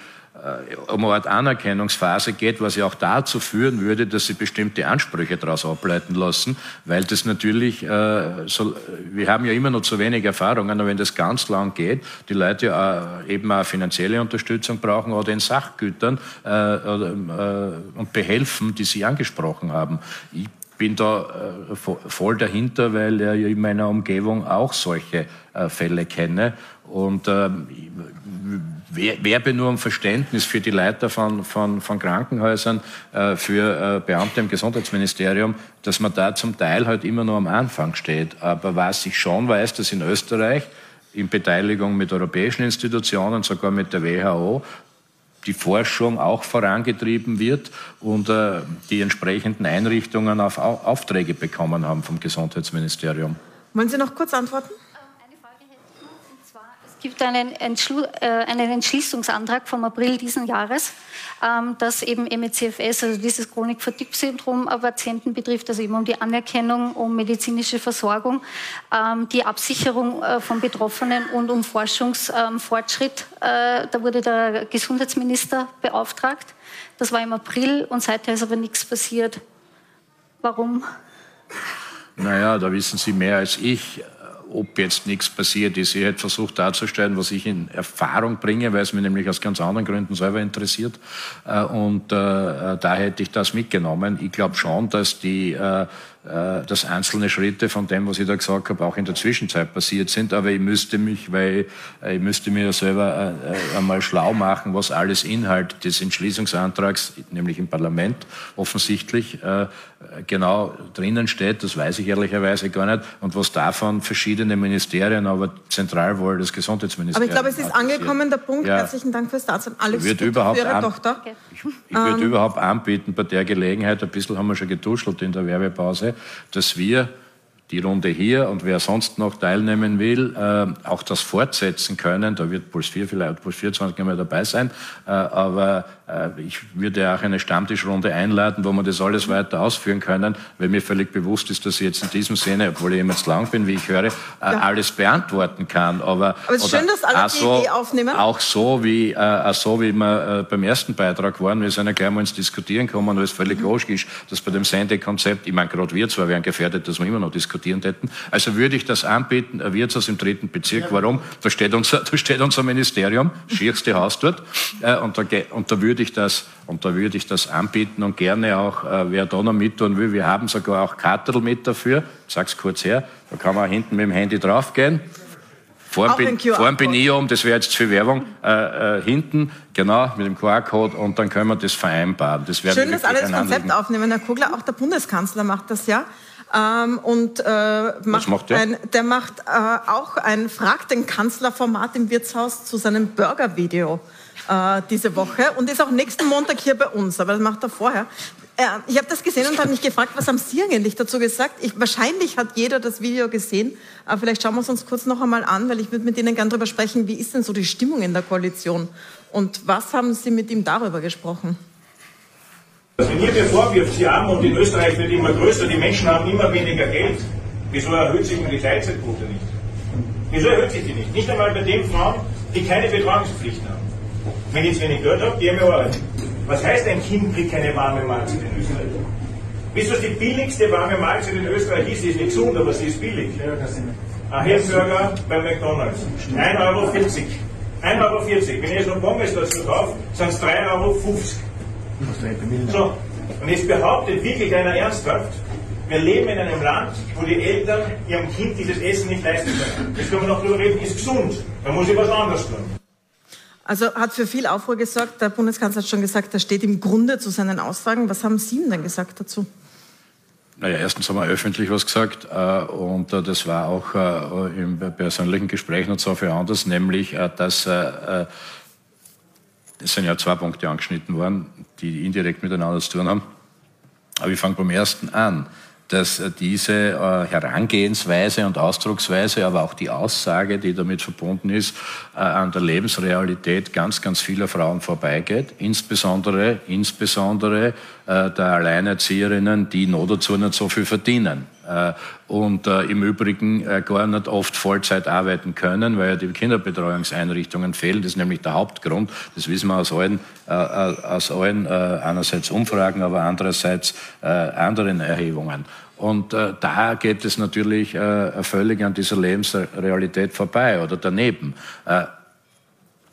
um eine Art Anerkennungsphase geht, was ja auch dazu führen würde, dass sie bestimmte Ansprüche daraus ableiten lassen, weil das natürlich, äh, so, wir haben ja immer noch zu wenig Erfahrungen, aber wenn das ganz lang geht, die Leute ja äh, eben auch finanzielle Unterstützung brauchen oder in Sachgütern äh, oder, äh, und behelfen, die Sie angesprochen haben. Ich bin da äh, voll dahinter, weil ja in meiner Umgebung auch solche Fälle kenne und ähm, werbe nur um Verständnis für die Leiter von, von, von Krankenhäusern, äh, für äh, Beamte im Gesundheitsministerium, dass man da zum Teil halt immer nur am Anfang steht. Aber was ich schon weiß, dass in Österreich in Beteiligung mit europäischen Institutionen, sogar mit der WHO, die Forschung auch vorangetrieben wird und äh, die entsprechenden Einrichtungen auf, Aufträge bekommen haben vom Gesundheitsministerium. Wollen Sie noch kurz antworten? Gibt einen, Entschlu äh, einen Entschließungsantrag vom April diesen Jahres, ähm, das eben MECFS, also dieses Chronik-Fatigue-Syndrom-Patienten betrifft, also eben um die Anerkennung, um medizinische Versorgung, ähm, die Absicherung äh, von Betroffenen und um Forschungsfortschritt. Ähm, äh, da wurde der Gesundheitsminister beauftragt. Das war im April und seither ist aber nichts passiert. Warum? Naja, da wissen Sie mehr als ich ob jetzt nichts passiert ist. Ich hätte versucht darzustellen, was ich in Erfahrung bringe, weil es mich nämlich aus ganz anderen Gründen selber interessiert. Äh, und äh, da hätte ich das mitgenommen. Ich glaube schon, dass die äh, äh, dass einzelne Schritte von dem, was ich da gesagt habe, auch in der Zwischenzeit passiert sind. Aber ich müsste mich, weil äh, ich müsste mir selber äh, einmal schlau machen, was alles Inhalt des Entschließungsantrags, nämlich im Parlament offensichtlich, genau drinnen steht. Das weiß ich ehrlicherweise gar nicht. Und was davon verschiedene Ministerien, aber zentral wohl das Gesundheitsministerium. Aber ich glaube, es ist angekommen, der Punkt. Ja. Herzlichen Dank fürs Dasein. Alles Gute für Ihre Tochter. Ich, ich würde ähm. überhaupt anbieten, bei der Gelegenheit, ein bisschen haben wir schon getuschelt in der Werbepause, dass wir die Runde hier und wer sonst noch teilnehmen will, äh, auch das fortsetzen können. Da wird Puls 4 vielleicht, Puls 24 mehr dabei sein. Äh, aber äh, ich würde auch eine Stammtischrunde einladen, wo wir das alles weiter ausführen können, weil mir völlig bewusst ist, dass ich jetzt in diesem Sinne, obwohl ich immer zu lang bin, wie ich höre, äh, ja. alles beantworten kann. Aber, aber es ist schön, dass alle so, die aufnehmen. Auch so, wie, äh, so wie wir beim ersten Beitrag waren, wir sind ja gleich mal ins Diskutieren gekommen, weil es völlig mhm. logisch ist, dass bei dem Sendekonzept, ich meine, gerade wir zwar wären gefährdet, dass wir immer noch diskutieren hätten. Also würde ich das anbieten, ein Wirtshaus im dritten Bezirk. Warum? Da steht unser, da steht unser Ministerium, schierste Haus dort, und da, und da würde ich das, und da würde ich das anbieten und gerne auch, äh, wer da noch mit tun will, wir haben sogar auch Kartel mit dafür, ich sag's kurz her, da kann man hinten mit dem Handy draufgehen. Vor dem, vor dem Binium, das wäre jetzt für Werbung, äh, äh, hinten, genau, mit dem QR-Code und dann können wir das vereinbaren. Das Schön, dass alle das Konzept aufnehmen, Herr Kugler. Auch der Bundeskanzler macht das ja. Ähm, und äh, macht, macht der? Ein, der macht äh, auch ein Frag den Kanzler-Format im Wirtshaus zu seinem Burger-Video äh, diese Woche und ist auch nächsten Montag hier bei uns, aber das macht er vorher. Ja, ich habe das gesehen und habe mich gefragt, was haben Sie eigentlich dazu gesagt? Ich, wahrscheinlich hat jeder das Video gesehen, aber vielleicht schauen wir es uns kurz noch einmal an, weil ich würde mit Ihnen gerne darüber sprechen, wie ist denn so die Stimmung in der Koalition und was haben Sie mit ihm darüber gesprochen? Wenn ihr mir vorwirft, haben und in Österreich wird immer größer, die Menschen haben immer weniger Geld, wieso erhöht sich denn die Teilzeitquote nicht? Wieso erhöht sich die nicht? Nicht einmal bei den Frauen, die keine Betreuungspflichten haben. Wenn ich jetzt wenig Geld habe, gehen wir arbeiten. Was heißt, ein Kind kriegt keine warme Mahlzeit in Österreich? Wisst ihr, was die billigste warme Mahlzeit in Österreich ist? Sie ist nicht gesund, aber sie ist billig. Ein Hamburger bei McDonalds. 1,40 Euro. 1,40 Euro. Wenn ich jetzt noch Pommes dazu kaufe, sind es 3,50 Euro. So, und jetzt behauptet wirklich einer ernsthaft, wir leben in einem Land, wo die Eltern ihrem Kind dieses Essen nicht leisten können. Jetzt können wir noch darüber reden, ist gesund. Da muss ich was anderes tun. Also hat für viel Aufruhr gesorgt. Der Bundeskanzler hat schon gesagt, er steht im Grunde zu seinen Aussagen. Was haben Sie denn gesagt dazu? Naja, erstens haben wir öffentlich was gesagt äh, und äh, das war auch äh, im persönlichen Gespräch noch so viel anders, nämlich, äh, dass äh, es sind ja zwei Punkte angeschnitten worden, die indirekt miteinander zu tun haben. Aber ich fange beim ersten an dass äh, diese äh, Herangehensweise und Ausdrucksweise, aber auch die Aussage, die damit verbunden ist, äh, an der Lebensrealität ganz, ganz vieler Frauen vorbeigeht. Insbesondere, insbesondere der Alleinerzieherinnen, die noch dazu nicht so viel verdienen und im Übrigen gar nicht oft Vollzeit arbeiten können, weil ja die Kinderbetreuungseinrichtungen fehlen. Das ist nämlich der Hauptgrund. Das wissen wir aus allen, aus allen einerseits Umfragen, aber andererseits anderen Erhebungen. Und äh, da geht es natürlich äh, völlig an dieser Lebensrealität vorbei oder daneben. Äh,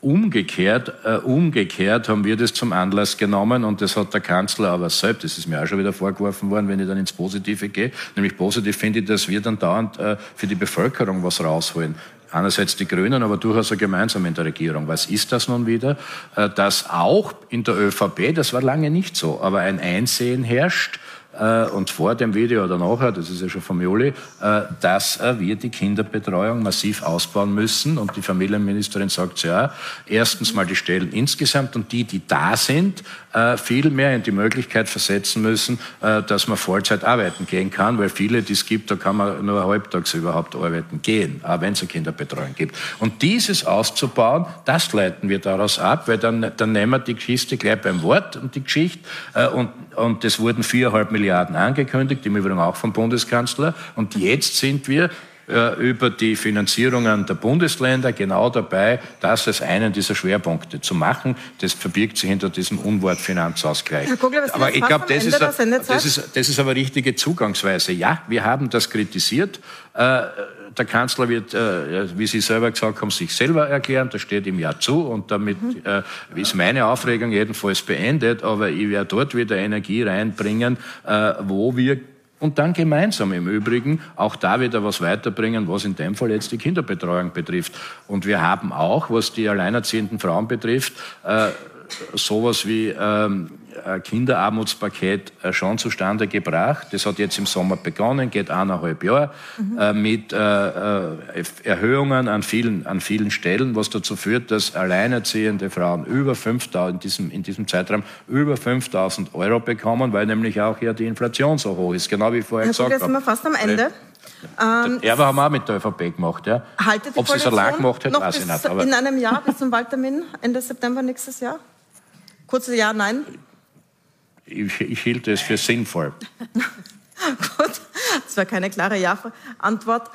Umgekehrt, äh, umgekehrt haben wir das zum Anlass genommen und das hat der Kanzler aber selbst, das ist mir auch schon wieder vorgeworfen worden, wenn ich dann ins Positive gehe, nämlich positiv finde ich, dass wir dann dauernd äh, für die Bevölkerung was rausholen. Einerseits die Grünen, aber durchaus auch gemeinsam in der Regierung. Was ist das nun wieder? Äh, dass auch in der ÖVP, das war lange nicht so, aber ein Einsehen herrscht, äh, und vor dem Video oder nachher, das ist ja schon vom Juli, äh, dass äh, wir die Kinderbetreuung massiv ausbauen müssen. Und die Familienministerin sagt ja, erstens mal die Stellen insgesamt und die, die da sind, viel mehr in die Möglichkeit versetzen müssen, dass man Vollzeit arbeiten gehen kann, weil viele, die es gibt, da kann man nur halbtags überhaupt arbeiten gehen, auch wenn es eine Kinderbetreuung gibt. Und dieses auszubauen, das leiten wir daraus ab, weil dann, dann nehmen wir die Kiste gleich beim Wort und die Geschichte und, und das wurden viereinhalb Milliarden Milliarden angekündigt, im Übrigen auch vom Bundeskanzler. Und jetzt sind wir äh, über die Finanzierungen der Bundesländer genau dabei, das als einen dieser Schwerpunkte zu machen. Das verbirgt sich hinter diesem Unwort Finanzausgleich. Kugler, aber ich glaube, das, ist, das, ist, das ist aber richtige Zugangsweise. Ja, wir haben das kritisiert. Äh, der Kanzler wird, äh, wie Sie selber gesagt haben, sich selber erklären. Das steht ihm ja zu. Und damit mhm. äh, ist meine Aufregung jedenfalls beendet. Aber ich werde dort wieder Energie reinbringen, äh, wo wir und dann gemeinsam im Übrigen auch da wieder was weiterbringen, was in dem Fall jetzt die Kinderbetreuung betrifft. Und wir haben auch, was die alleinerziehenden Frauen betrifft, äh, sowas wie ähm, Kinderarmutspaket äh, schon zustande gebracht. Das hat jetzt im Sommer begonnen, geht eineinhalb Jahre mhm. äh, mit äh, äh Erhöhungen an vielen, an vielen Stellen, was dazu führt, dass alleinerziehende Frauen über 5.000, in diesem, in diesem Zeitraum über 5.000 Euro bekommen, weil nämlich auch ja die Inflation so hoch ist, genau wie vorher gesagt habe. sind wir fast am Ende. Ähm, Erbe haben wir auch mit der ÖVP gemacht. Ja. Haltet die Ob sie es lang gemacht hat, weiß ich nicht. Aber in einem Jahr bis zum Wahltermin, Ende September nächstes Jahr? Kurzes Ja, Nein? Ich, ich hielt es für sinnvoll. *laughs* *laughs* Gut, das war keine klare Ja-Antwort.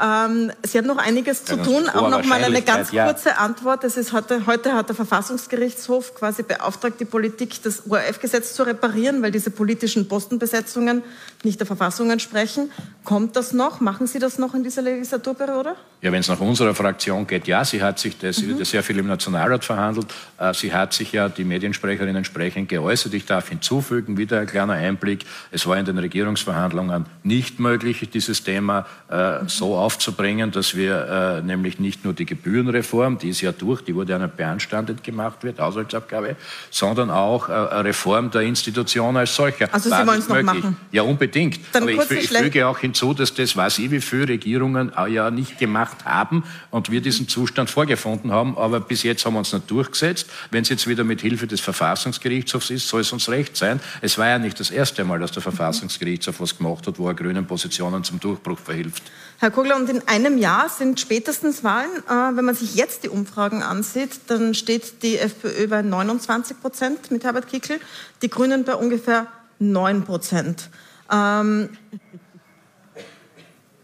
Ähm, Sie haben noch einiges zu tun. Auch noch mal eine ganz kurze ja. Antwort. Das ist heute, heute hat der Verfassungsgerichtshof quasi beauftragt, die Politik das ORF-Gesetz zu reparieren, weil diese politischen Postenbesetzungen nicht der Verfassung entsprechen. Kommt das noch? Machen Sie das noch in dieser Legislaturperiode? Ja, wenn es nach unserer Fraktion geht, ja. Sie hat sich, das mhm. ja sehr viel im Nationalrat verhandelt. Äh, sie hat sich ja die Mediensprecherin entsprechend geäußert. Ich darf hinzufügen, wieder ein kleiner Einblick. Es war in den Regierungs Koalitionsverhandlungen nicht möglich, dieses Thema äh, so aufzubringen, dass wir äh, nämlich nicht nur die Gebührenreform, die ist ja durch, die wurde ja nicht beanstandet gemacht wird, Haushaltsabgabe, sondern auch äh, eine Reform der Institution als solcher. Also Sie wollen es noch machen? Ja, unbedingt. Dann Aber ich, ich füge auch hinzu, dass das, weiß ich, wie viele Regierungen ja nicht gemacht haben und wir diesen Zustand vorgefunden haben. Aber bis jetzt haben wir uns nicht durchgesetzt. Wenn es jetzt wieder mit Hilfe des Verfassungsgerichtshofs ist, soll es uns recht sein. Es war ja nicht das erste Mal, dass der Verfassungsgerichtshof was gemacht hat, wo er grünen Positionen zum Durchbruch verhilft. Herr Kogler, und in einem Jahr sind spätestens Wahlen. Äh, wenn man sich jetzt die Umfragen ansieht, dann steht die FPÖ bei 29 Prozent mit Herbert Kickl, die Grünen bei ungefähr 9 Prozent. Ähm,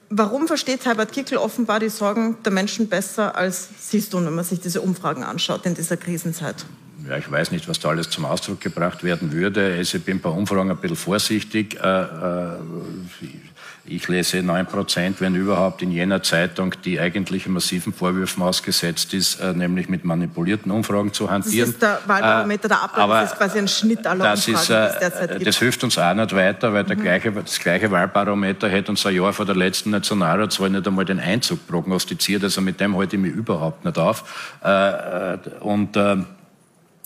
warum versteht Herbert Kickl offenbar die Sorgen der Menschen besser als Sie es tun, wenn man sich diese Umfragen anschaut in dieser Krisenzeit? Ja, ich weiß nicht, was da alles zum Ausdruck gebracht werden würde. Also ich bin bei Umfragen ein bisschen vorsichtig. Äh, äh, ich lese 9 Prozent, wenn überhaupt, in jener Zeitung, die eigentlich massiven Vorwürfen ausgesetzt ist, äh, nämlich mit manipulierten Umfragen zu hantieren. Das ist der Wahlbarometer der Abwahl, das ist quasi ein Schnitt aller das Umfragen, ist, das Das hilft uns auch nicht weiter, weil mhm. gleiche, das gleiche Wahlbarometer hätte uns ein Jahr vor der letzten Nationalratswahl nicht einmal den Einzug prognostiziert. Also mit dem halte ich mich überhaupt nicht auf. Und äh,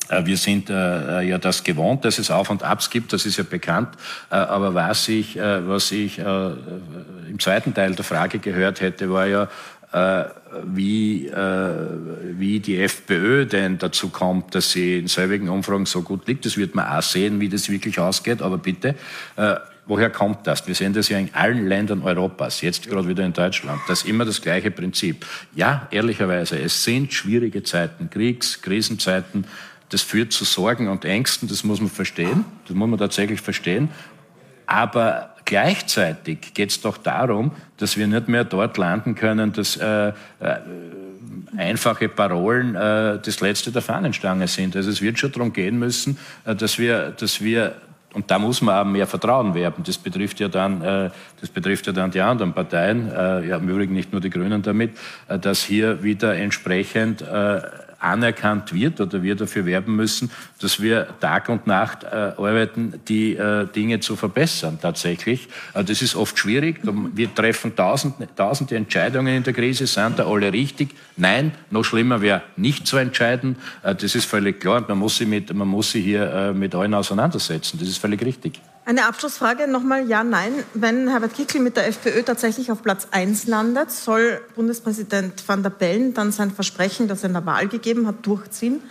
wir sind äh, ja das gewohnt, dass es Auf und Abs gibt, das ist ja bekannt. Äh, aber was ich, äh, was ich äh, im zweiten Teil der Frage gehört hätte, war ja, äh, wie, wie die FPÖ denn dazu kommt, dass sie in selbigen Umfragen so gut liegt. Das wird man auch sehen, wie das wirklich ausgeht. Aber bitte, woher kommt das? Wir sehen das ja in allen Ländern Europas, jetzt gerade wieder in Deutschland. Das ist immer das gleiche Prinzip. Ja, ehrlicherweise, es sind schwierige Zeiten, Kriegs-, Krisenzeiten. Das führt zu Sorgen und Ängsten, das muss man verstehen, das muss man tatsächlich verstehen. Aber gleichzeitig geht es doch darum, dass wir nicht mehr dort landen können, dass äh, äh, einfache Parolen äh, das Letzte der Fahnenstange sind. Also es wird schon darum gehen müssen, äh, dass wir, dass wir und da muss man auch mehr Vertrauen werben. Das betrifft ja dann, äh, das betrifft ja dann die anderen Parteien, äh, ja im Übrigen nicht nur die Grünen damit, dass hier wieder entsprechend anerkannt wird oder wir dafür werben müssen, dass wir Tag und Nacht äh, arbeiten, die äh, Dinge zu verbessern tatsächlich. Äh, das ist oft schwierig. Wir treffen tausende, tausende Entscheidungen in der Krise. Sind da alle richtig? Nein. Noch schlimmer wäre nicht zu entscheiden. Äh, das ist völlig klar. Man muss sich, mit, man muss sich hier äh, mit allen auseinandersetzen. Das ist völlig richtig. Eine Abschlussfrage nochmal, ja, nein. Wenn Herbert Kickl mit der FPÖ tatsächlich auf Platz 1 landet, soll Bundespräsident van der Bellen dann sein Versprechen, das er in der Wahl gegeben hat, durchziehen?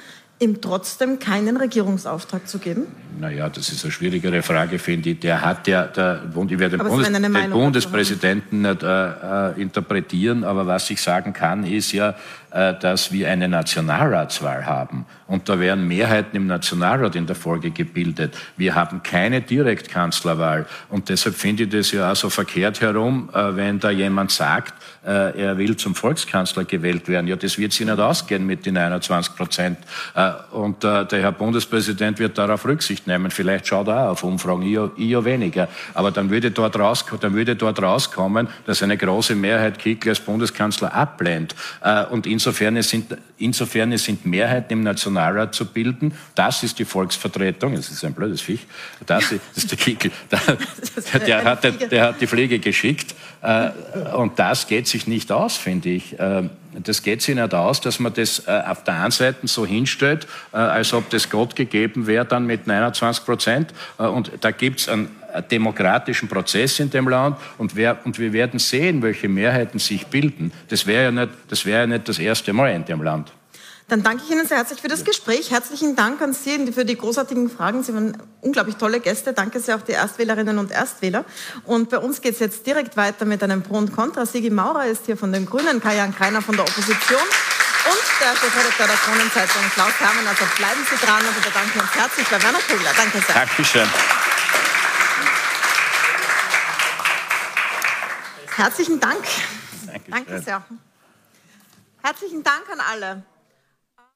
ihm trotzdem keinen Regierungsauftrag zu geben? Naja, das ist eine schwierigere Frage, finde ich. Der hat ja, der, ich werde den, Bundes, den Bundespräsidenten nicht äh, äh, interpretieren, aber was ich sagen kann, ist ja, dass wir eine Nationalratswahl haben. Und da werden Mehrheiten im Nationalrat in der Folge gebildet. Wir haben keine Direktkanzlerwahl. Und deshalb finde ich das ja auch so verkehrt herum, äh, wenn da jemand sagt, äh, er will zum Volkskanzler gewählt werden. Ja, das wird sich nicht ausgehen mit den 21 Prozent. Und der Herr Bundespräsident wird darauf Rücksicht nehmen. Vielleicht schaut er auch auf Umfragen, ich ja, weniger. Aber dann würde, dort raus, dann würde dort rauskommen, dass eine große Mehrheit Kickl als Bundeskanzler ablehnt. Und insofern sind, insofern sind Mehrheiten im Nationalrat zu bilden. Das ist die Volksvertretung. Das ist ein blödes Viech. Das ist der Kickel. *laughs* Der, der, hat, der, hat, die Pflege geschickt. Äh, und das geht sich nicht aus, finde ich. Äh, das geht sich nicht aus, dass man das äh, auf der einen Seite so hinstellt, als ob das Gott gegeben wäre, dann mit 29 Prozent. Und da gibt es einen demokratischen Prozess in dem Land und, wer, und wir werden sehen, welche Mehrheiten sich bilden. Das wäre ja, nicht, das wär ja nicht das erste Mal in dem Land. Dann danke ich Ihnen sehr herzlich für das Gespräch. Herzlichen Dank an Sie für die großartigen Fragen. Sie waren unglaublich tolle Gäste. Danke sehr auch die Erstwählerinnen und Erstwähler. Und bei uns geht es jetzt direkt weiter mit einem Pro und Contra. Sigi Maurer ist hier von den Grünen, Kajan Kreiner von der Opposition und der Chefredakteur der Kronenzeitung Klaus Hermann. Also bleiben Sie dran und wir bedanken uns herzlich bei Werner Kugler. Danke sehr. Dankeschön. Herzlichen Dank. Danke sehr. Herzlichen Dank an alle.